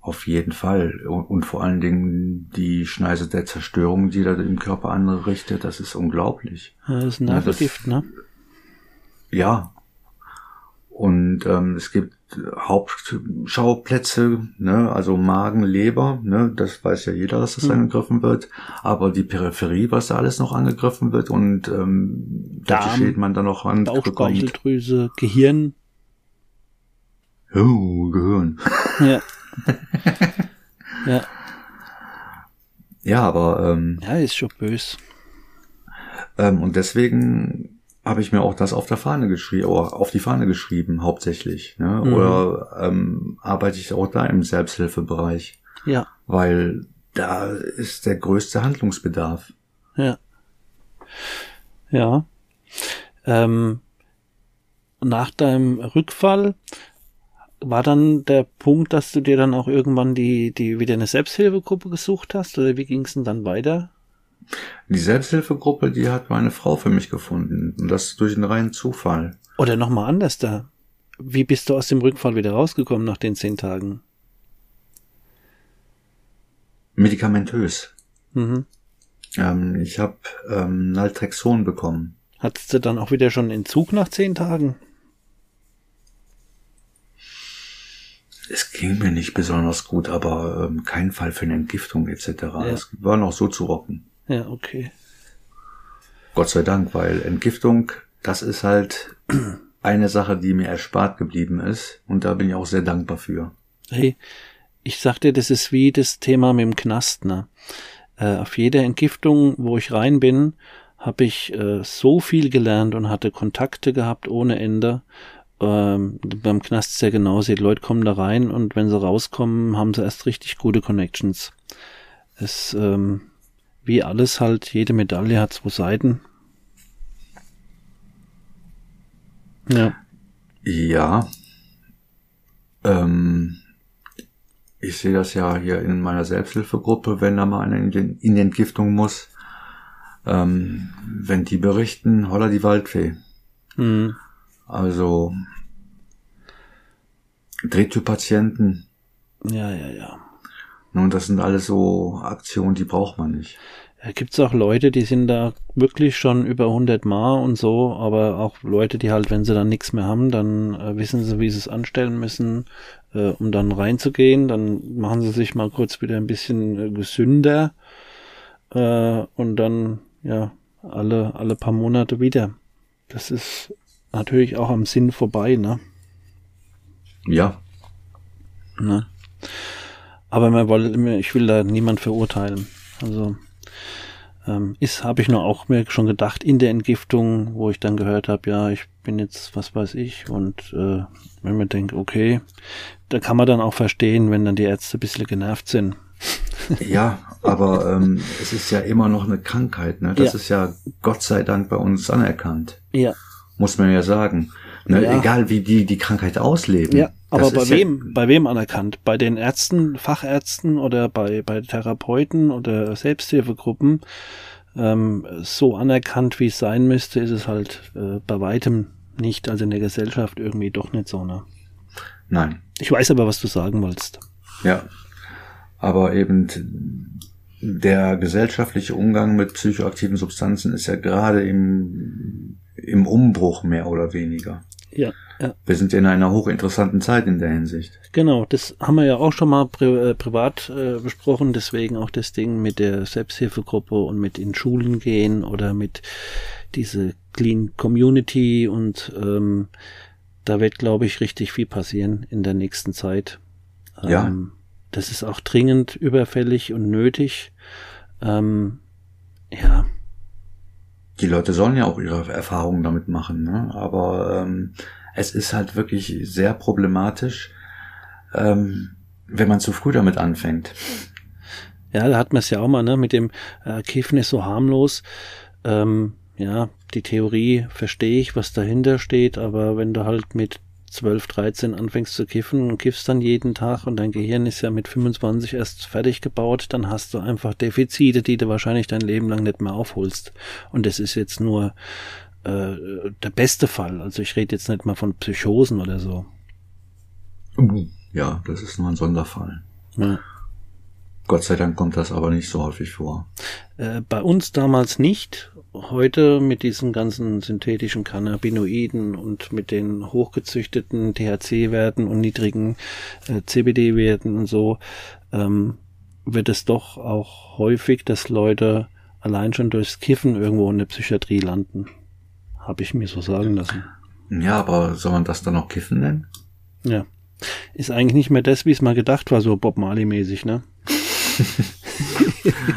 Auf jeden Fall. Und vor allen Dingen die Schneise der Zerstörung, die da im Körper anrichtet, das ist unglaublich. das ist ein Nervengift, ne? Ja. Und ähm, es gibt Hauptschauplätze, ne, also Magen, Leber, ne, das weiß ja jeder, dass das mhm. angegriffen wird. Aber die Peripherie, was da alles noch angegriffen wird und ähm, Darm, Schäden man dann noch an Bauchspeicheldrüse, Gehirn. Oh, Gehirn. Ja. ja. Ja, aber ähm, ja, ist schon bös. Ähm, und deswegen habe ich mir auch das auf der Fahne geschrieben, oder auf die Fahne geschrieben, hauptsächlich. Ne? Mhm. Oder ähm, arbeite ich auch da im Selbsthilfebereich. Ja. Weil da ist der größte Handlungsbedarf. Ja. Ja. Ähm, nach deinem Rückfall war dann der Punkt, dass du dir dann auch irgendwann die, die wieder eine Selbsthilfegruppe gesucht hast? Oder wie ging es denn dann weiter? Die Selbsthilfegruppe, die hat meine Frau für mich gefunden. Und das durch einen reinen Zufall. Oder nochmal anders da. Wie bist du aus dem Rückfall wieder rausgekommen nach den zehn Tagen? Medikamentös. Mhm. Ähm, ich habe ähm, Naltrexon bekommen. Hattest du dann auch wieder schon Entzug nach zehn Tagen? Es ging mir nicht besonders gut, aber ähm, kein Fall für eine Entgiftung etc. Ja. Es war noch so zu rocken. Ja, okay. Gott sei Dank, weil Entgiftung, das ist halt eine Sache, die mir erspart geblieben ist. Und da bin ich auch sehr dankbar für. Hey, ich sagte, das ist wie das Thema mit dem Knast, ne? Äh, auf jeder Entgiftung, wo ich rein bin, habe ich äh, so viel gelernt und hatte Kontakte gehabt ohne Ende. Ähm, beim Knast ist ja genauso. Die Leute kommen da rein und wenn sie rauskommen, haben sie erst richtig gute Connections. Es ähm, wie alles halt, jede Medaille hat zwei Seiten. Ja. Ja. Ähm, ich sehe das ja hier in meiner Selbsthilfegruppe, wenn da mal einer in, den, in die Entgiftung muss. Ähm, wenn die berichten, holla die Waldfee. Mhm. Also Drehtyp-Patienten. Ja, ja, ja. Und das sind alles so Aktionen, die braucht man nicht. Ja, gibt's auch Leute, die sind da wirklich schon über 100 Mal und so, aber auch Leute, die halt, wenn sie dann nichts mehr haben, dann äh, wissen sie, wie sie es anstellen müssen, äh, um dann reinzugehen. Dann machen sie sich mal kurz wieder ein bisschen äh, gesünder äh, und dann, ja, alle, alle paar Monate wieder. Das ist natürlich auch am Sinn vorbei, ne? Ja. Ne? Aber man wollte, ich will da niemand verurteilen. Also ähm, ist, habe ich nur auch mir schon gedacht in der Entgiftung, wo ich dann gehört habe, ja, ich bin jetzt, was weiß ich, und äh, wenn man denkt, okay, da kann man dann auch verstehen, wenn dann die Ärzte ein bisschen genervt sind. ja, aber ähm, es ist ja immer noch eine Krankheit, ne? Das ja. ist ja Gott sei Dank bei uns anerkannt. Ja. Muss man ja sagen. Ne? Ja. Egal wie die die Krankheit ausleben. Ja, aber bei wem, ja, bei wem anerkannt? Bei den Ärzten, Fachärzten oder bei, bei Therapeuten oder Selbsthilfegruppen? Ähm, so anerkannt, wie es sein müsste, ist es halt äh, bei weitem nicht. Also in der Gesellschaft irgendwie doch nicht so, ne? Nein. Ich weiß aber, was du sagen wolltest. Ja. Aber eben der gesellschaftliche Umgang mit psychoaktiven Substanzen ist ja gerade im, im Umbruch mehr oder weniger. Ja, ja. Wir sind in einer hochinteressanten Zeit in der Hinsicht. Genau, das haben wir ja auch schon mal pri äh, privat äh, besprochen, deswegen auch das Ding mit der Selbsthilfegruppe und mit in Schulen gehen oder mit diese Clean Community und ähm, da wird, glaube ich, richtig viel passieren in der nächsten Zeit. Ähm, ja. Das ist auch dringend überfällig und nötig. Ähm, ja. Die Leute sollen ja auch ihre Erfahrungen damit machen, ne? aber ähm, es ist halt wirklich sehr problematisch, ähm, wenn man zu früh damit anfängt. Ja, da hat man es ja auch mal, ne, mit dem äh, Kiffen ist so harmlos. Ähm, ja, die Theorie verstehe ich, was dahinter steht, aber wenn du halt mit 12, 13 anfängst zu kiffen und kiffst dann jeden Tag und dein Gehirn ist ja mit 25 erst fertig gebaut, dann hast du einfach Defizite, die du wahrscheinlich dein Leben lang nicht mehr aufholst. Und das ist jetzt nur äh, der beste Fall. Also ich rede jetzt nicht mal von Psychosen oder so. Ja, das ist nur ein Sonderfall. Ja. Gott sei Dank kommt das aber nicht so häufig vor. Äh, bei uns damals nicht. Heute mit diesen ganzen synthetischen Cannabinoiden und mit den hochgezüchteten THC-Werten und niedrigen äh, CBD-Werten und so ähm, wird es doch auch häufig, dass Leute allein schon durchs Kiffen irgendwo in der Psychiatrie landen. Habe ich mir so sagen lassen. Ja, aber soll man das dann noch Kiffen nennen? Ja. Ist eigentlich nicht mehr das, wie es mal gedacht war, so Bob Marley-mäßig, ne?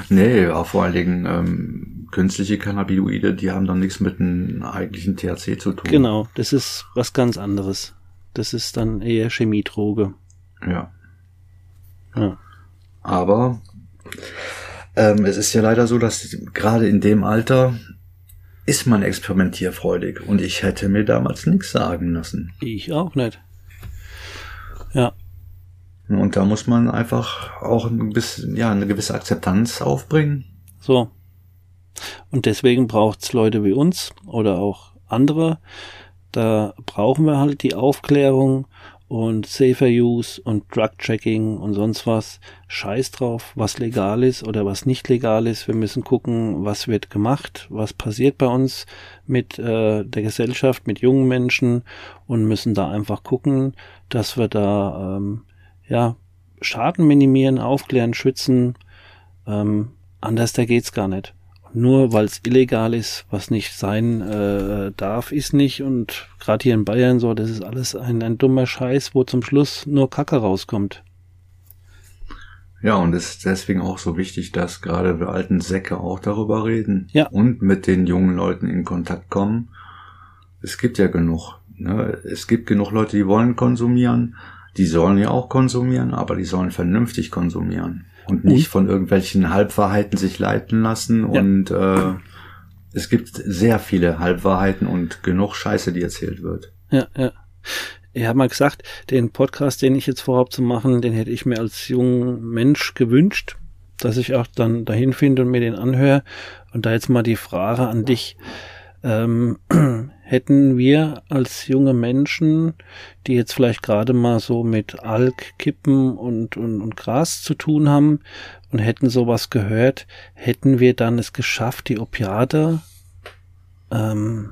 nee, auch vor allen Dingen ähm, künstliche Cannabinoide, die haben dann nichts mit einem eigentlichen THC zu tun. Genau, das ist was ganz anderes. Das ist dann eher Chemiedroge. Ja. Ja. Aber ähm, es ist ja leider so, dass gerade in dem Alter ist man experimentierfreudig und ich hätte mir damals nichts sagen lassen. Ich auch nicht. Ja. Und da muss man einfach auch ein bisschen, ja, eine gewisse Akzeptanz aufbringen. So. Und deswegen braucht's Leute wie uns oder auch andere. Da brauchen wir halt die Aufklärung und Safer Use und Drug Checking und sonst was. Scheiß drauf, was legal ist oder was nicht legal ist. Wir müssen gucken, was wird gemacht, was passiert bei uns mit äh, der Gesellschaft, mit jungen Menschen und müssen da einfach gucken, dass wir da ähm, ja Schaden minimieren, aufklären, schützen. Ähm, anders da geht's gar nicht nur weil es illegal ist, was nicht sein äh, darf, ist nicht. Und gerade hier in Bayern so, das ist alles ein, ein dummer Scheiß, wo zum Schluss nur Kacke rauskommt. Ja, und es ist deswegen auch so wichtig, dass gerade wir alten Säcke auch darüber reden ja. und mit den jungen Leuten in Kontakt kommen. Es gibt ja genug. Ne? Es gibt genug Leute, die wollen konsumieren. Die sollen ja auch konsumieren, aber die sollen vernünftig konsumieren und nicht von irgendwelchen Halbwahrheiten sich leiten lassen. Ja. Und äh, es gibt sehr viele Halbwahrheiten und genug Scheiße, die erzählt wird. Ja, ja. Ich habe mal gesagt, den Podcast, den ich jetzt vorhabe zu machen, den hätte ich mir als junger Mensch gewünscht, dass ich auch dann dahin finde und mir den anhöre. Und da jetzt mal die Frage an dich. Ähm, hätten wir als junge Menschen, die jetzt vielleicht gerade mal so mit Alk, Kippen und, und, und Gras zu tun haben und hätten sowas gehört, hätten wir dann es geschafft, die Opiate ähm,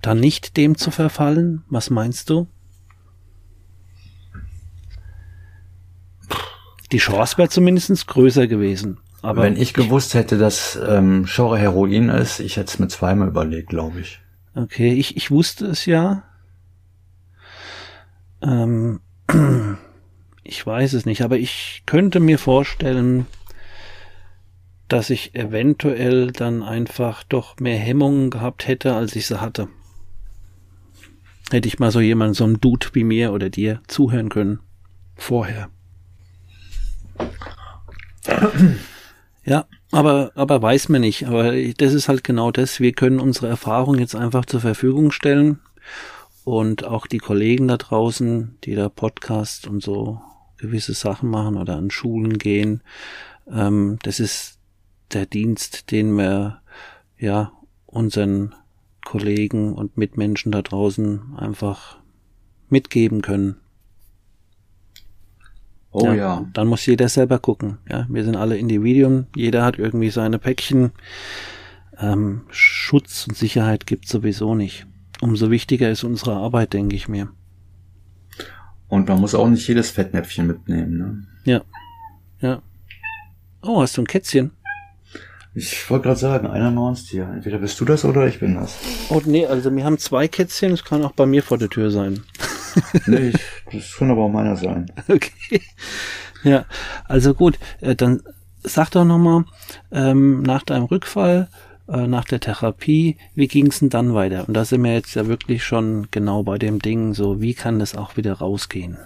dann nicht dem zu verfallen? Was meinst du? Die Chance wäre zumindest größer gewesen. Aber wenn ich gewusst hätte, dass ähm, Schorre Heroin ist, ich hätte es mir zweimal überlegt, glaube ich. Okay, ich, ich wusste es ja. Ähm, ich weiß es nicht, aber ich könnte mir vorstellen, dass ich eventuell dann einfach doch mehr Hemmungen gehabt hätte, als ich sie hatte. Hätte ich mal so jemand, so ein Dude wie mir oder dir zuhören können. Vorher. Ja, aber, aber weiß man nicht. Aber das ist halt genau das. Wir können unsere Erfahrung jetzt einfach zur Verfügung stellen. Und auch die Kollegen da draußen, die da Podcast und so gewisse Sachen machen oder an Schulen gehen, ähm, das ist der Dienst, den wir ja unseren Kollegen und Mitmenschen da draußen einfach mitgeben können. Oh ja, ja. Dann muss jeder selber gucken. Ja, wir sind alle Individuen. Jeder hat irgendwie seine Päckchen. Ähm, Schutz und Sicherheit gibt sowieso nicht. Umso wichtiger ist unsere Arbeit, denke ich mir. Und man muss auch nicht jedes Fettnäpfchen mitnehmen, ne? Ja. Ja. Oh, hast du ein Kätzchen? Ich wollte gerade sagen, einer Monster. Entweder bist du das oder ich bin das. Oh, nee, also wir haben zwei Kätzchen, das kann auch bei mir vor der Tür sein. Nee, ich, das kann aber auch meiner sein. Okay. Ja, also gut, äh, dann sag doch nochmal, ähm, nach deinem Rückfall, äh, nach der Therapie, wie ging es denn dann weiter? Und da sind wir jetzt ja wirklich schon genau bei dem Ding, so wie kann das auch wieder rausgehen?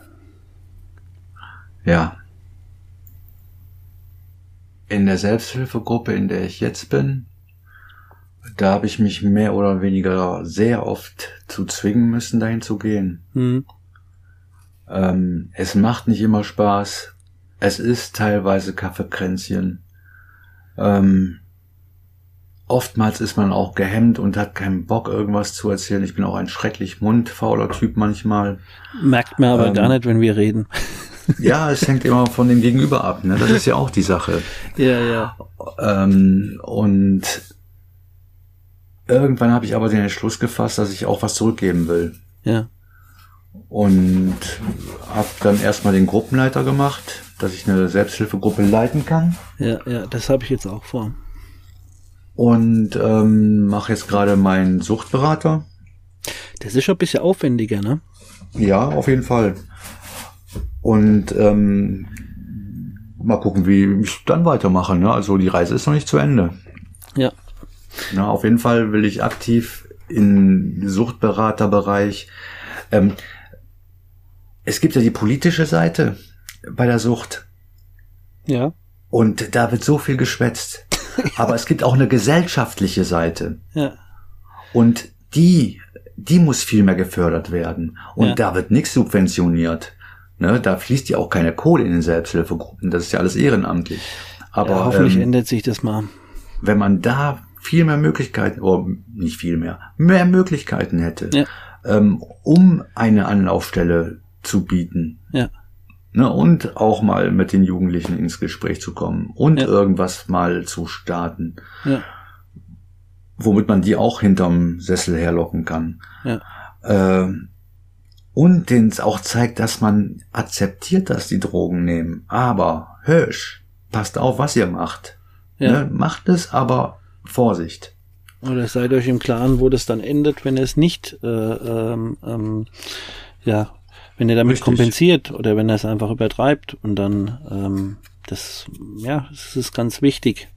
Ja. In der Selbsthilfegruppe, in der ich jetzt bin, da habe ich mich mehr oder weniger sehr oft zu zwingen müssen, dahin zu gehen. Mhm. Ähm, es macht nicht immer Spaß. Es ist teilweise Kaffeekränzchen. Ähm, oftmals ist man auch gehemmt und hat keinen Bock, irgendwas zu erzählen. Ich bin auch ein schrecklich mundfauler Typ manchmal. Merkt man aber ähm, gar nicht, wenn wir reden. ja, es hängt immer von dem Gegenüber ab. Ne? Das ist ja auch die Sache. Ja, ja. Ähm, und irgendwann habe ich aber den Entschluss gefasst, dass ich auch was zurückgeben will. Ja. Und habe dann erstmal den Gruppenleiter gemacht, dass ich eine Selbsthilfegruppe leiten kann. Ja, ja, das habe ich jetzt auch vor. Und ähm, mache jetzt gerade meinen Suchtberater. Das ist schon ein bisschen aufwendiger, ne? Ja, auf jeden Fall. Und ähm, mal gucken, wie ich dann weitermache. Ne? Also die Reise ist noch nicht zu Ende. Ja. Na, auf jeden Fall will ich aktiv in Suchtberaterbereich. Ähm, es gibt ja die politische Seite bei der Sucht. Ja. Und da wird so viel geschwätzt. Aber es gibt auch eine gesellschaftliche Seite. Ja. Und die, die muss viel mehr gefördert werden. Und ja. da wird nichts subventioniert. Ne, da fließt ja auch keine Kohle in den Selbsthilfegruppen. Das ist ja alles ehrenamtlich. Aber ja, hoffentlich ähm, ändert sich das mal. Wenn man da viel mehr Möglichkeiten, oder nicht viel mehr, mehr Möglichkeiten hätte, ja. ähm, um eine Anlaufstelle zu bieten. Ja. Ne, und auch mal mit den Jugendlichen ins Gespräch zu kommen und ja. irgendwas mal zu starten. Ja. Womit man die auch hinterm Sessel herlocken kann. Ja. Äh, und denen es auch zeigt, dass man akzeptiert, dass die Drogen nehmen. Aber Hirsch, passt auf, was ihr macht. Ja. Ne, macht es, aber Vorsicht. Oder seid euch im Klaren, wo das dann endet, wenn es nicht, äh, ähm, ähm, ja, wenn ihr damit Richtig. kompensiert oder wenn er es einfach übertreibt und dann, ähm, das, ja, das ist ganz wichtig.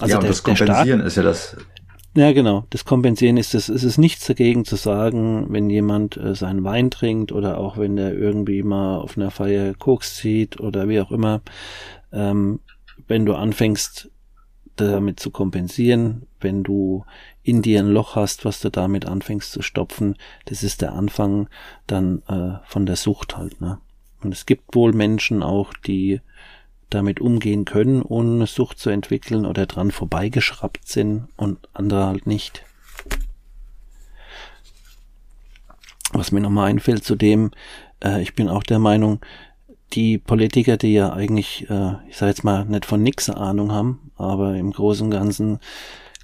Also ja, der, das Kompensieren ist ja das. Ja, genau. Das Kompensieren ist es, ist nichts dagegen zu sagen, wenn jemand äh, seinen Wein trinkt oder auch wenn er irgendwie mal auf einer Feier Koks zieht oder wie auch immer. Ähm, wenn du anfängst, damit zu kompensieren, wenn du in dir ein Loch hast, was du damit anfängst zu stopfen, das ist der Anfang dann äh, von der Sucht halt. Ne? Und es gibt wohl Menschen auch, die damit umgehen können, ohne Sucht zu entwickeln oder dran vorbeigeschraubt sind und andere halt nicht. Was mir nochmal einfällt zu dem, äh, ich bin auch der Meinung, die Politiker, die ja eigentlich, äh, ich sage jetzt mal, nicht von nix Ahnung haben, aber im Großen und Ganzen,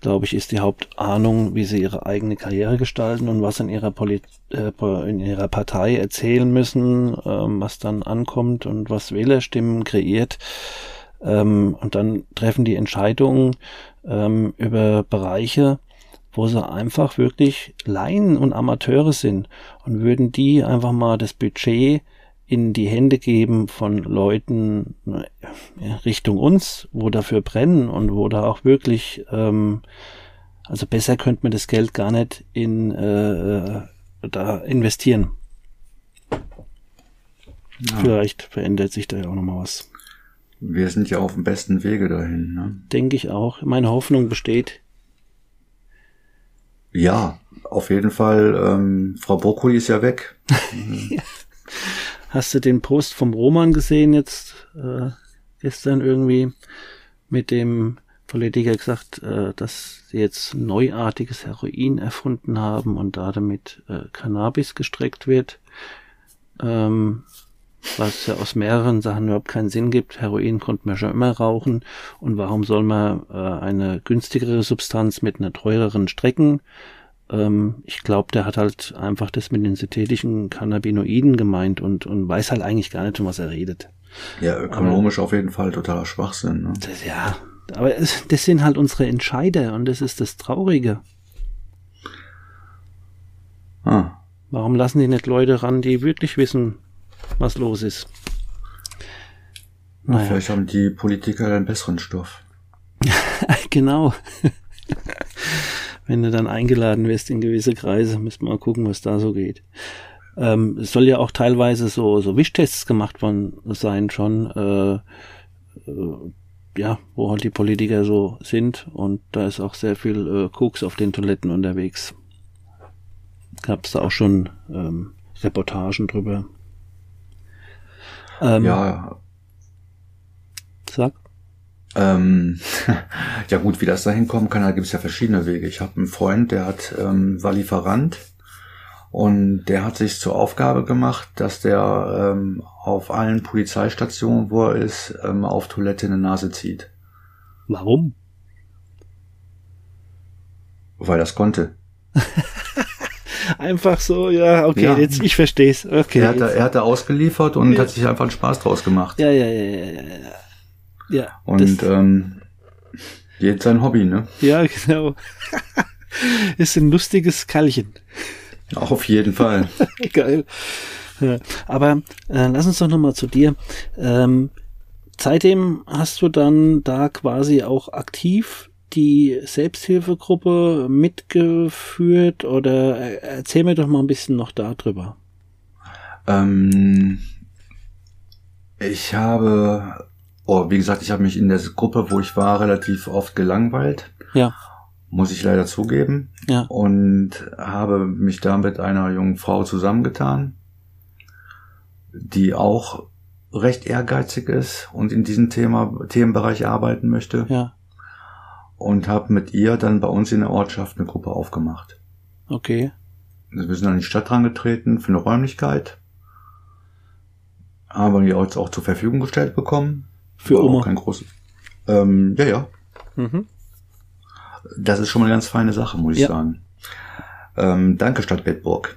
glaube ich, ist die Hauptahnung, wie sie ihre eigene Karriere gestalten und was in ihrer, Poli äh, in ihrer Partei erzählen müssen, ähm, was dann ankommt und was Wählerstimmen kreiert. Ähm, und dann treffen die Entscheidungen ähm, über Bereiche, wo sie einfach wirklich Laien und Amateure sind und würden die einfach mal das Budget in die Hände geben von Leuten Richtung uns, wo dafür brennen und wo da auch wirklich, ähm, also besser könnte man das Geld gar nicht in äh, da investieren. Ja. Vielleicht verändert sich da ja auch nochmal was. Wir sind ja auf dem besten Wege dahin. Ne? Denke ich auch. Meine Hoffnung besteht. Ja, auf jeden Fall. Ähm, Frau Brokkoli ist ja weg. ja. Hast du den Post vom Roman gesehen jetzt äh, gestern irgendwie mit dem Politiker gesagt, äh, dass sie jetzt neuartiges Heroin erfunden haben und da damit äh, Cannabis gestreckt wird? Ähm, was ja aus mehreren Sachen überhaupt keinen Sinn gibt. Heroin konnte man schon immer rauchen. Und warum soll man äh, eine günstigere Substanz mit einer teureren strecken? Ähm, ich glaube, der hat halt einfach das mit den synthetischen Cannabinoiden gemeint und, und weiß halt eigentlich gar nicht, um was er redet. Ja, ökonomisch aber, auf jeden Fall totaler Schwachsinn. Ne? Das, ja, aber das sind halt unsere Entscheider und das ist das Traurige. Ah. Warum lassen die nicht Leute ran, die wirklich wissen, was los ist? Naja. Vielleicht haben die Politiker einen besseren Stoff. genau. Wenn du dann eingeladen wirst in gewisse Kreise, müssen wir mal gucken, was da so geht. Ähm, es soll ja auch teilweise so, so Wischtests gemacht worden sein schon, äh, äh, ja, wo halt die Politiker so sind und da ist auch sehr viel äh, Koks auf den Toiletten unterwegs. Gab es da auch schon ähm, Reportagen drüber. Ähm, ja. Sag. Ähm, ja gut, wie das da hinkommen kann, da gibt es ja verschiedene Wege. Ich habe einen Freund, der hat ähm, war Lieferant und der hat sich zur Aufgabe gemacht, dass der ähm, auf allen Polizeistationen, wo er ist, ähm, auf Toilette eine Nase zieht. Warum? Weil das konnte. einfach so, ja, okay, ja. jetzt ich verstehe es. Okay. Er hat, da, er hat da ausgeliefert und ja. hat sich einfach einen Spaß draus gemacht. Ja, ja, ja, ja, ja. Ja. Und ähm, jetzt sein Hobby, ne? Ja, genau. ist ein lustiges Kallchen. Auch auf jeden Fall. Geil. Ja. Aber äh, lass uns doch nochmal zu dir. Ähm, seitdem hast du dann da quasi auch aktiv die Selbsthilfegruppe mitgeführt oder erzähl mir doch mal ein bisschen noch darüber. Ähm, ich habe, oh, wie gesagt, ich habe mich in der Gruppe, wo ich war, relativ oft gelangweilt. Ja. Muss ich leider zugeben. Ja. Und habe mich da mit einer jungen Frau zusammengetan, die auch recht ehrgeizig ist und in diesem Thema, Themenbereich arbeiten möchte. Ja und habe mit ihr dann bei uns in der Ortschaft eine Gruppe aufgemacht. Okay. Wir sind an die Stadt rangetreten für eine Räumlichkeit. Haben die jetzt auch zur Verfügung gestellt bekommen. Für Oma? Kein großes. Ähm, ja, ja. Mhm. Das ist schon mal eine ganz feine Sache, muss ja. ich sagen. Ähm, danke, Stadt Bedburg.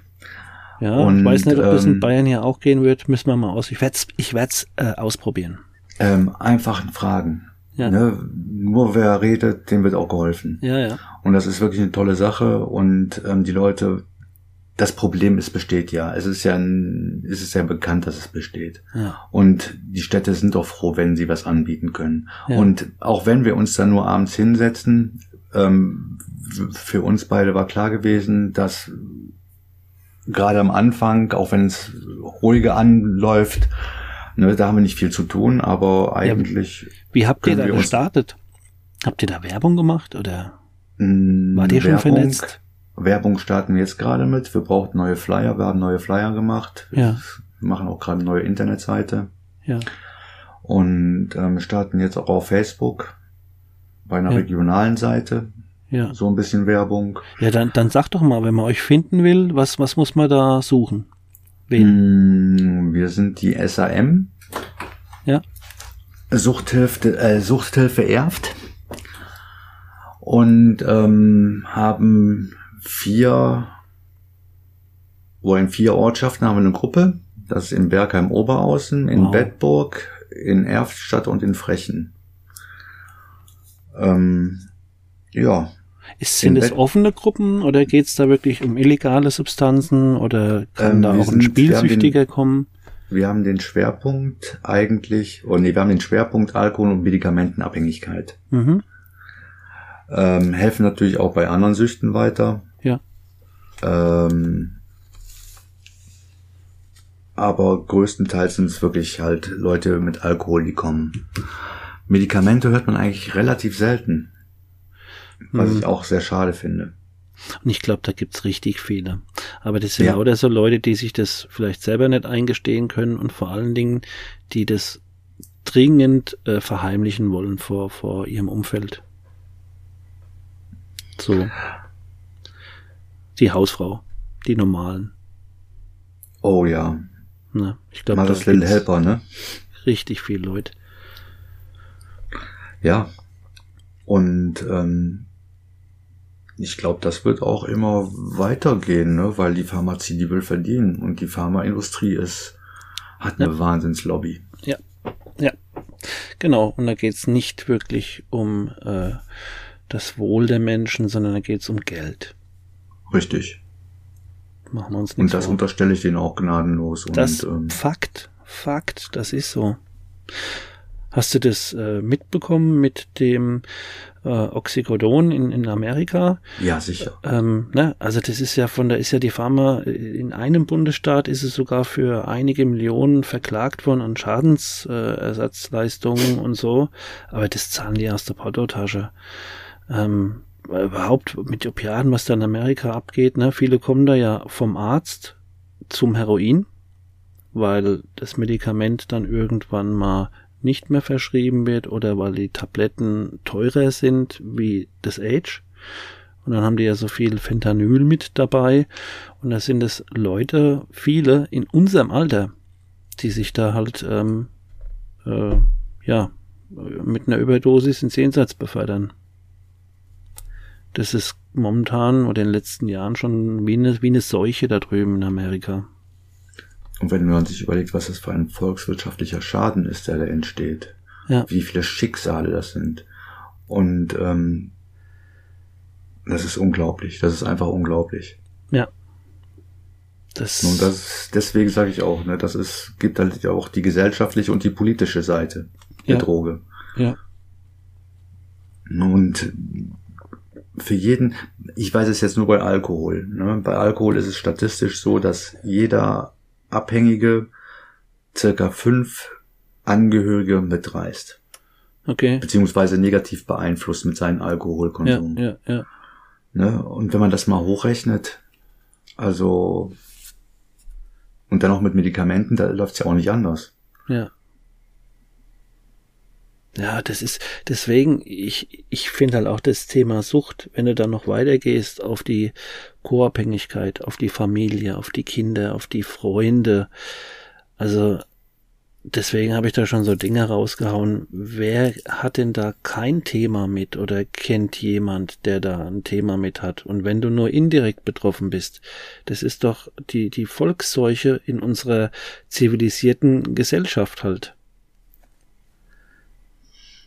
Ja, und, ich weiß nicht, ob das in ähm, Bayern hier auch gehen wird. Müssen wir mal aus. Ich werde es ich werd's, äh, ausprobieren. Ähm, einfachen Fragen. Ja. Ne? Nur wer redet, dem wird auch geholfen. Ja, ja. Und das ist wirklich eine tolle Sache und ähm, die Leute, das Problem ist besteht ja. Es ist ja ein, es ist ja bekannt, dass es besteht. Ja. Und die Städte sind doch froh, wenn sie was anbieten können. Ja. Und auch wenn wir uns dann nur abends hinsetzen, ähm, für uns beide war klar gewesen, dass gerade am Anfang, auch wenn es ruhiger anläuft, Ne, da haben wir nicht viel zu tun, aber eigentlich. Ja, wie habt ihr da gestartet? Habt ihr da Werbung gemacht oder wart ihr schon vernetzt? Werbung starten wir jetzt gerade mit. Wir brauchten neue Flyer, wir haben neue Flyer gemacht. Ja. Wir machen auch gerade eine neue Internetseite. Ja. Und ähm, starten jetzt auch auf Facebook bei einer ja. regionalen Seite. Ja. So ein bisschen Werbung. Ja, dann, dann sag doch mal, wenn man euch finden will, was, was muss man da suchen? Wen? Mm, wir sind die SAM. Ja. Suchthilfe, äh, Suchthilfe erft. Und ähm, haben vier, wo in vier Ortschaften haben wir eine Gruppe. Das ist in Bergheim Oberaußen, in wow. Bedburg, in Erftstadt und in Frechen. Ähm, ja, ist, sind es offene Gruppen oder geht es da wirklich um illegale Substanzen oder kann ähm, da auch sind, ein Spielsüchtiger den, kommen? Wir haben den Schwerpunkt eigentlich, oh nee, wir haben den Schwerpunkt Alkohol- und Medikamentenabhängigkeit. Mhm. Ähm, helfen natürlich auch bei anderen Süchten weiter. Ähm, aber größtenteils sind es wirklich halt Leute mit Alkohol, die kommen. Medikamente hört man eigentlich relativ selten. Was mhm. ich auch sehr schade finde. Und ich glaube, da gibt's richtig viele. Aber das sind ja. lauter so Leute, die sich das vielleicht selber nicht eingestehen können und vor allen Dingen, die das dringend äh, verheimlichen wollen vor, vor ihrem Umfeld. So. Die Hausfrau. Die normalen. Oh ja. Ne? Ich glaube, das Little Helper, ne? Richtig viel Leute. Ja. Und ähm, ich glaube, das wird auch immer weitergehen, ne? weil die Pharmazie, die will verdienen und die Pharmaindustrie ist, hat eine ja. Wahnsinnslobby. Ja, ja, genau. Und da geht's nicht wirklich um äh, das Wohl der Menschen, sondern da geht's um Geld. Richtig. Machen wir uns nicht Und das vor. unterstelle ich denen auch gnadenlos. Das und, ähm, Fakt, Fakt, das ist so. Hast du das äh, mitbekommen mit dem äh, Oxycodon in, in Amerika? Ja, sicher. Ähm, ne? Also das ist ja von da ist ja die Pharma in einem Bundesstaat ist es sogar für einige Millionen verklagt worden an Schadensersatzleistungen und so, aber das zahlen die aus der Portotasche. Ähm, überhaupt mit Opiaten, was da in Amerika abgeht, ne? Viele kommen da ja vom Arzt zum Heroin, weil das Medikament dann irgendwann mal nicht mehr verschrieben wird oder weil die Tabletten teurer sind wie das Age. Und dann haben die ja so viel Fentanyl mit dabei. Und da sind es Leute, viele in unserem Alter, die sich da halt, ähm, äh, ja, mit einer Überdosis ins Jenseits befördern. Das ist momentan oder in den letzten Jahren schon wie eine, wie eine Seuche da drüben in Amerika. Und wenn man sich überlegt, was das für ein volkswirtschaftlicher Schaden ist, der da entsteht, ja. wie viele Schicksale das sind. Und ähm, das ist unglaublich. Das ist einfach unglaublich. Ja. Das und das deswegen sage ich auch, ne, das ist gibt halt auch die gesellschaftliche und die politische Seite der ja. Droge. Ja. Und für jeden, ich weiß es jetzt nur bei Alkohol. Ne? Bei Alkohol ist es statistisch so, dass jeder Abhängige circa fünf Angehörige mitreißt. Okay. Beziehungsweise negativ beeinflusst mit seinem Alkoholkonsum. Ja, ja, ja. Ne? Und wenn man das mal hochrechnet, also und dann auch mit Medikamenten, da läuft's ja auch nicht anders. Ja. Ja, das ist deswegen, ich, ich finde halt auch das Thema Sucht, wenn du dann noch weitergehst auf die Co-Abhängigkeit, auf die Familie, auf die Kinder, auf die Freunde. Also deswegen habe ich da schon so Dinge rausgehauen. Wer hat denn da kein Thema mit oder kennt jemand, der da ein Thema mit hat? Und wenn du nur indirekt betroffen bist, das ist doch die, die Volksseuche in unserer zivilisierten Gesellschaft halt.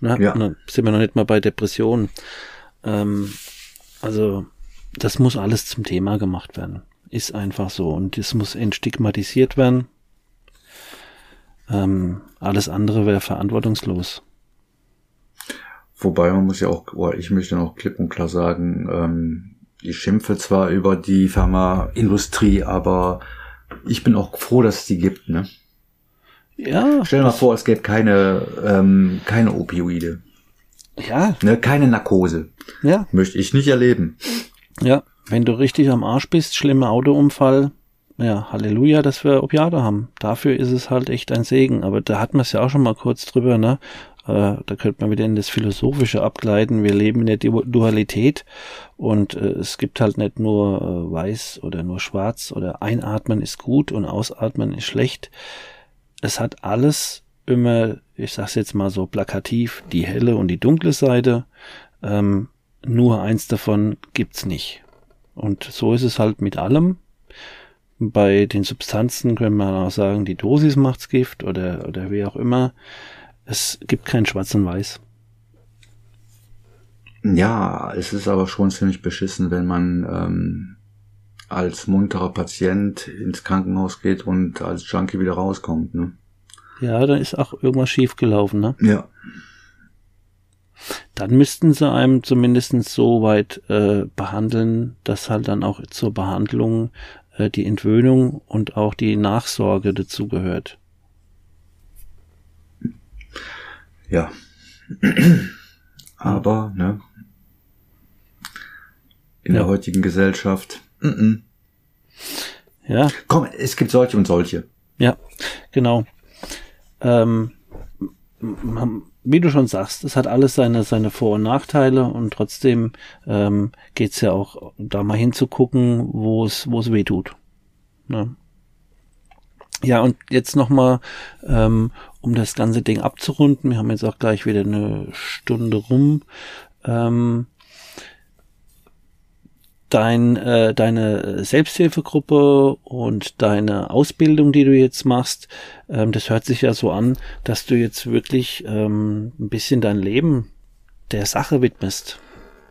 Na, ja. Na, sind wir noch nicht mal bei Depressionen. Ähm, also, das muss alles zum Thema gemacht werden. Ist einfach so. Und es muss entstigmatisiert werden. Ähm, alles andere wäre verantwortungslos. Wobei man muss ja auch, oder ich möchte noch klipp und klar sagen, ähm, ich schimpfe zwar über die Pharmaindustrie, aber ich bin auch froh, dass es die gibt, ne? Ja. Stell dir mal vor, es gäbe keine, ähm, keine Opioide. Ja. Ne, keine Narkose. Ja. Möchte ich nicht erleben. Ja, wenn du richtig am Arsch bist, schlimmer Autounfall, ja, Halleluja, dass wir Opiate haben. Dafür ist es halt echt ein Segen. Aber da hatten wir es ja auch schon mal kurz drüber, ne? Äh, da könnte man wieder in das Philosophische abgleiten. Wir leben in der Dualität und äh, es gibt halt nicht nur äh, weiß oder nur schwarz oder einatmen ist gut und ausatmen ist schlecht es hat alles immer, ich sag's jetzt mal so plakativ, die helle und die dunkle Seite. Ähm, nur eins davon gibt's nicht. Und so ist es halt mit allem. Bei den Substanzen können wir auch sagen, die Dosis macht's Gift oder, oder wie auch immer. Es gibt kein Schwarz und Weiß. Ja, es ist aber schon ziemlich beschissen, wenn man ähm, als munterer Patient ins Krankenhaus geht und als Junkie wieder rauskommt, ne? Ja, da ist auch irgendwas schiefgelaufen, ne? Ja. Dann müssten sie einem zumindest so weit äh, behandeln, dass halt dann auch zur Behandlung äh, die Entwöhnung und auch die Nachsorge dazugehört. Ja. Aber, ne? In ja. der heutigen Gesellschaft Mm-mm. Ja. Komm, es gibt solche und solche. Ja, genau. Ähm, wie du schon sagst, es hat alles seine, seine Vor- und Nachteile und trotzdem ähm, geht ja auch da mal hinzugucken, wo es, wo es weh tut. Ne? Ja, und jetzt nochmal, ähm, um das ganze Ding abzurunden, wir haben jetzt auch gleich wieder eine Stunde rum. Ähm, dein, äh, deine Selbsthilfegruppe und deine Ausbildung, die du jetzt machst, ähm, das hört sich ja so an, dass du jetzt wirklich ähm, ein bisschen dein Leben der Sache widmest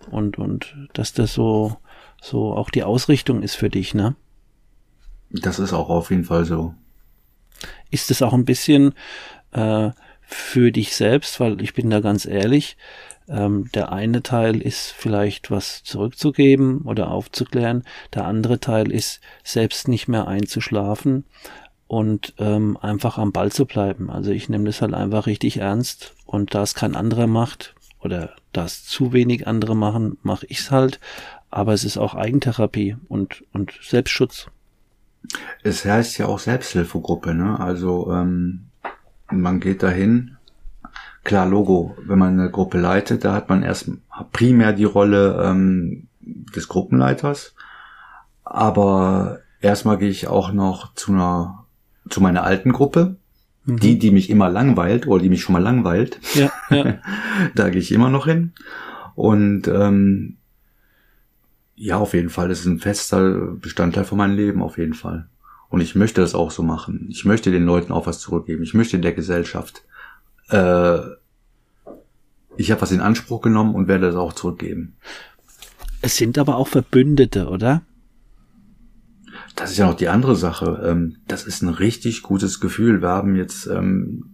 und und dass das so so auch die Ausrichtung ist für dich, ne? Das ist auch auf jeden Fall so. Ist es auch ein bisschen äh, für dich selbst, weil ich bin da ganz ehrlich, ähm, der eine Teil ist vielleicht was zurückzugeben oder aufzuklären, der andere Teil ist selbst nicht mehr einzuschlafen und ähm, einfach am Ball zu bleiben. Also ich nehme das halt einfach richtig ernst und da es kein anderer macht oder da es zu wenig andere machen, mache ich es halt. Aber es ist auch Eigentherapie und, und Selbstschutz. Es heißt ja auch Selbsthilfegruppe, ne? Also ähm, man geht dahin. Klar, Logo, wenn man eine Gruppe leitet, da hat man erst primär die Rolle ähm, des Gruppenleiters. Aber erstmal gehe ich auch noch zu einer zu meiner alten Gruppe, mhm. die, die mich immer langweilt oder die mich schon mal langweilt. Ja, ja. da gehe ich immer noch hin. Und ähm, ja, auf jeden Fall. Das ist ein fester Bestandteil von meinem Leben, auf jeden Fall. Und ich möchte das auch so machen. Ich möchte den Leuten auch was zurückgeben. Ich möchte der Gesellschaft. Äh, ich habe was in Anspruch genommen und werde das auch zurückgeben. Es sind aber auch Verbündete, oder? Das ist ja noch die andere Sache. Ähm, das ist ein richtig gutes Gefühl. Wir haben jetzt, ähm,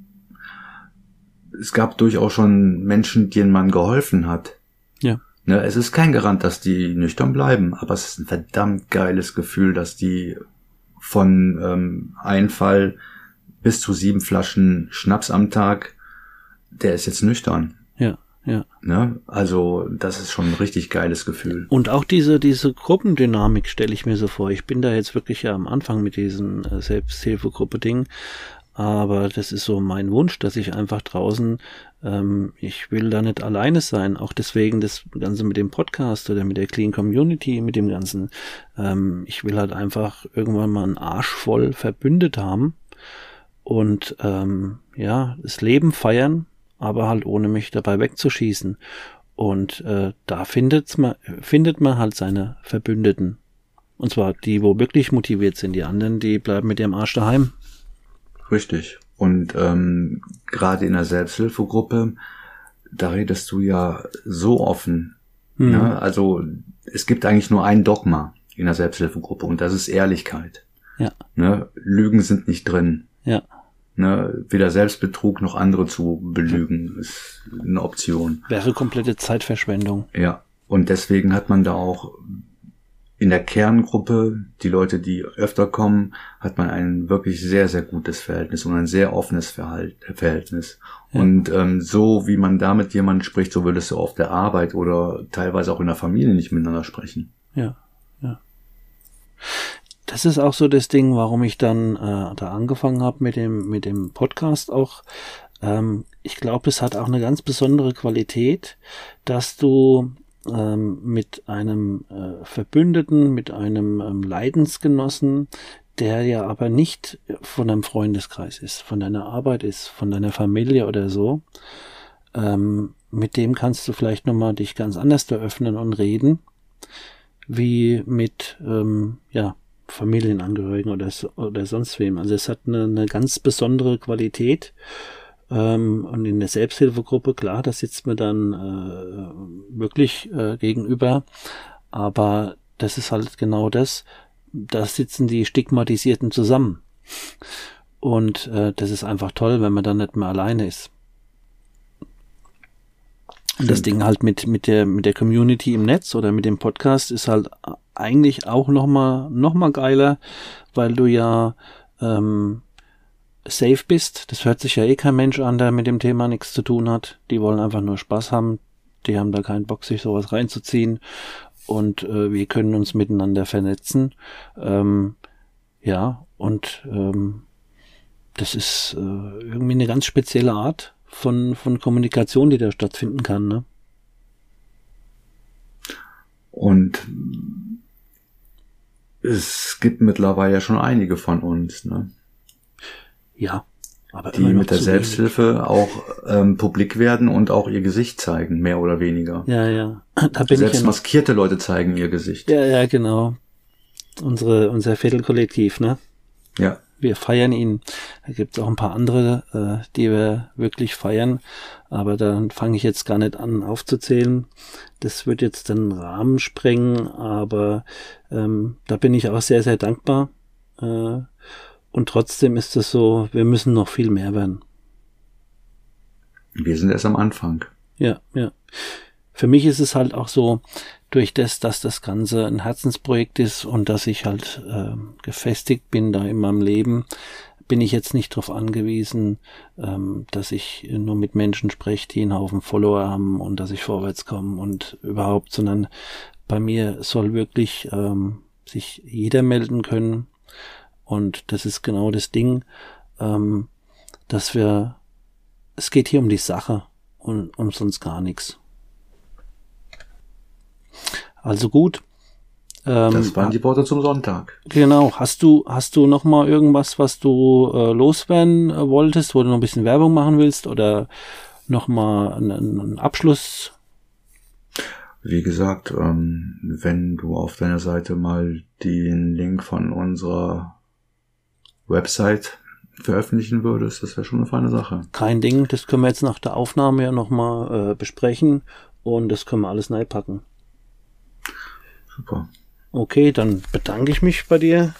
es gab durchaus schon Menschen, denen man geholfen hat. Ja. Ne, es ist kein Garant, dass die nüchtern bleiben, aber es ist ein verdammt geiles Gefühl, dass die von ähm, Einfall bis zu sieben Flaschen Schnaps am Tag, der ist jetzt nüchtern. Ja, ja. Ne? Also das ist schon ein richtig geiles Gefühl. Und auch diese, diese Gruppendynamik stelle ich mir so vor. Ich bin da jetzt wirklich ja am Anfang mit diesem äh, Selbsthilfegruppe-Ding. Aber das ist so mein Wunsch, dass ich einfach draußen, ähm, ich will da nicht alleine sein. Auch deswegen das Ganze mit dem Podcast oder mit der Clean Community, mit dem Ganzen. Ähm, ich will halt einfach irgendwann mal einen Arsch voll verbündet haben und ähm, ja, das Leben feiern, aber halt ohne mich dabei wegzuschießen. Und äh, da findet's man, findet man halt seine Verbündeten. Und zwar die, wo wirklich motiviert sind. Die anderen, die bleiben mit ihrem Arsch daheim. Richtig. Und ähm, gerade in der Selbsthilfegruppe, da redest du ja so offen. Mhm. Ne? Also es gibt eigentlich nur ein Dogma in der Selbsthilfegruppe und das ist Ehrlichkeit. Ja. Ne? Lügen sind nicht drin. Ja. Ne? Weder Selbstbetrug noch andere zu belügen ist eine Option. Wäre komplette Zeitverschwendung. Ja. Und deswegen hat man da auch in der Kerngruppe, die Leute, die öfter kommen, hat man ein wirklich sehr, sehr gutes Verhältnis und ein sehr offenes Verhältnis. Ja. Und ähm, so wie man da mit jemandem spricht, so würdest du auf der Arbeit oder teilweise auch in der Familie nicht miteinander sprechen. Ja, ja. Das ist auch so das Ding, warum ich dann äh, da angefangen habe mit dem, mit dem Podcast auch. Ähm, ich glaube, es hat auch eine ganz besondere Qualität, dass du ähm, mit einem äh, Verbündeten, mit einem ähm, Leidensgenossen, der ja aber nicht von einem Freundeskreis ist, von deiner Arbeit ist, von deiner Familie oder so, ähm, mit dem kannst du vielleicht nochmal dich ganz anders eröffnen und reden, wie mit, ähm, ja, Familienangehörigen oder, oder sonst wem. Also es hat eine, eine ganz besondere Qualität ähm, und in der Selbsthilfegruppe, klar, da sitzt man dann äh, wirklich äh, gegenüber. Aber das ist halt genau das. Da sitzen die Stigmatisierten zusammen. Und äh, das ist einfach toll, wenn man dann nicht mehr alleine ist. Und das Ding halt mit, mit der, mit der Community im Netz oder mit dem Podcast ist halt eigentlich auch nochmal, noch mal geiler, weil du ja, ähm, safe bist. Das hört sich ja eh kein Mensch an, der mit dem Thema nichts zu tun hat. Die wollen einfach nur Spaß haben. Die haben da keinen Bock, sich sowas reinzuziehen. Und äh, wir können uns miteinander vernetzen. Ähm, ja, und ähm, das ist äh, irgendwie eine ganz spezielle Art von, von Kommunikation, die da stattfinden kann. Ne? Und es gibt mittlerweile ja schon einige von uns, ne? Ja. Aber die mit der Selbsthilfe wenig. auch ähm, publik werden und auch ihr Gesicht zeigen, mehr oder weniger. Ja, ja. Da bin Selbst ich ja maskierte Leute zeigen ihr Gesicht. Ja, ja, genau. Unsere, unser Viertelkollektiv, ne? Ja. Wir feiern ihn. Da gibt's auch ein paar andere, äh, die wir wirklich feiern. Aber dann fange ich jetzt gar nicht an aufzuzählen. Das wird jetzt den Rahmen sprengen, aber ähm, da bin ich auch sehr, sehr dankbar. Äh, und trotzdem ist es so, wir müssen noch viel mehr werden. Wir sind erst am Anfang. Ja, ja. Für mich ist es halt auch so, durch das, dass das Ganze ein Herzensprojekt ist und dass ich halt äh, gefestigt bin da in meinem Leben, bin ich jetzt nicht darauf angewiesen, ähm, dass ich nur mit Menschen spreche, die einen Haufen Follower haben und dass ich vorwärts komme und überhaupt, sondern bei mir soll wirklich ähm, sich jeder melden können, und das ist genau das Ding, ähm, dass wir, es geht hier um die Sache und um sonst gar nichts. Also gut. Ähm, das waren die Worte zum Sonntag. Genau. Hast du, hast du noch mal irgendwas, was du äh, loswerden äh, wolltest, wo du noch ein bisschen Werbung machen willst oder noch mal einen, einen Abschluss? Wie gesagt, ähm, wenn du auf deiner Seite mal den Link von unserer Website veröffentlichen würdest, das wäre schon eine feine Sache. Kein Ding, das können wir jetzt nach der Aufnahme ja nochmal äh, besprechen und das können wir alles neu packen. Super. Okay, dann bedanke ich mich bei dir.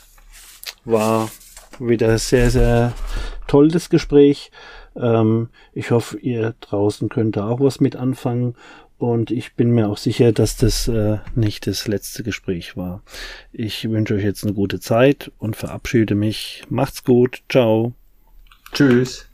War wieder sehr, sehr toll das Gespräch. Ähm, ich hoffe, ihr draußen könnt da auch was mit anfangen und ich bin mir auch sicher, dass das äh, nicht das letzte Gespräch war. Ich wünsche euch jetzt eine gute Zeit und verabschiede mich. Macht's gut. Ciao. Tschüss.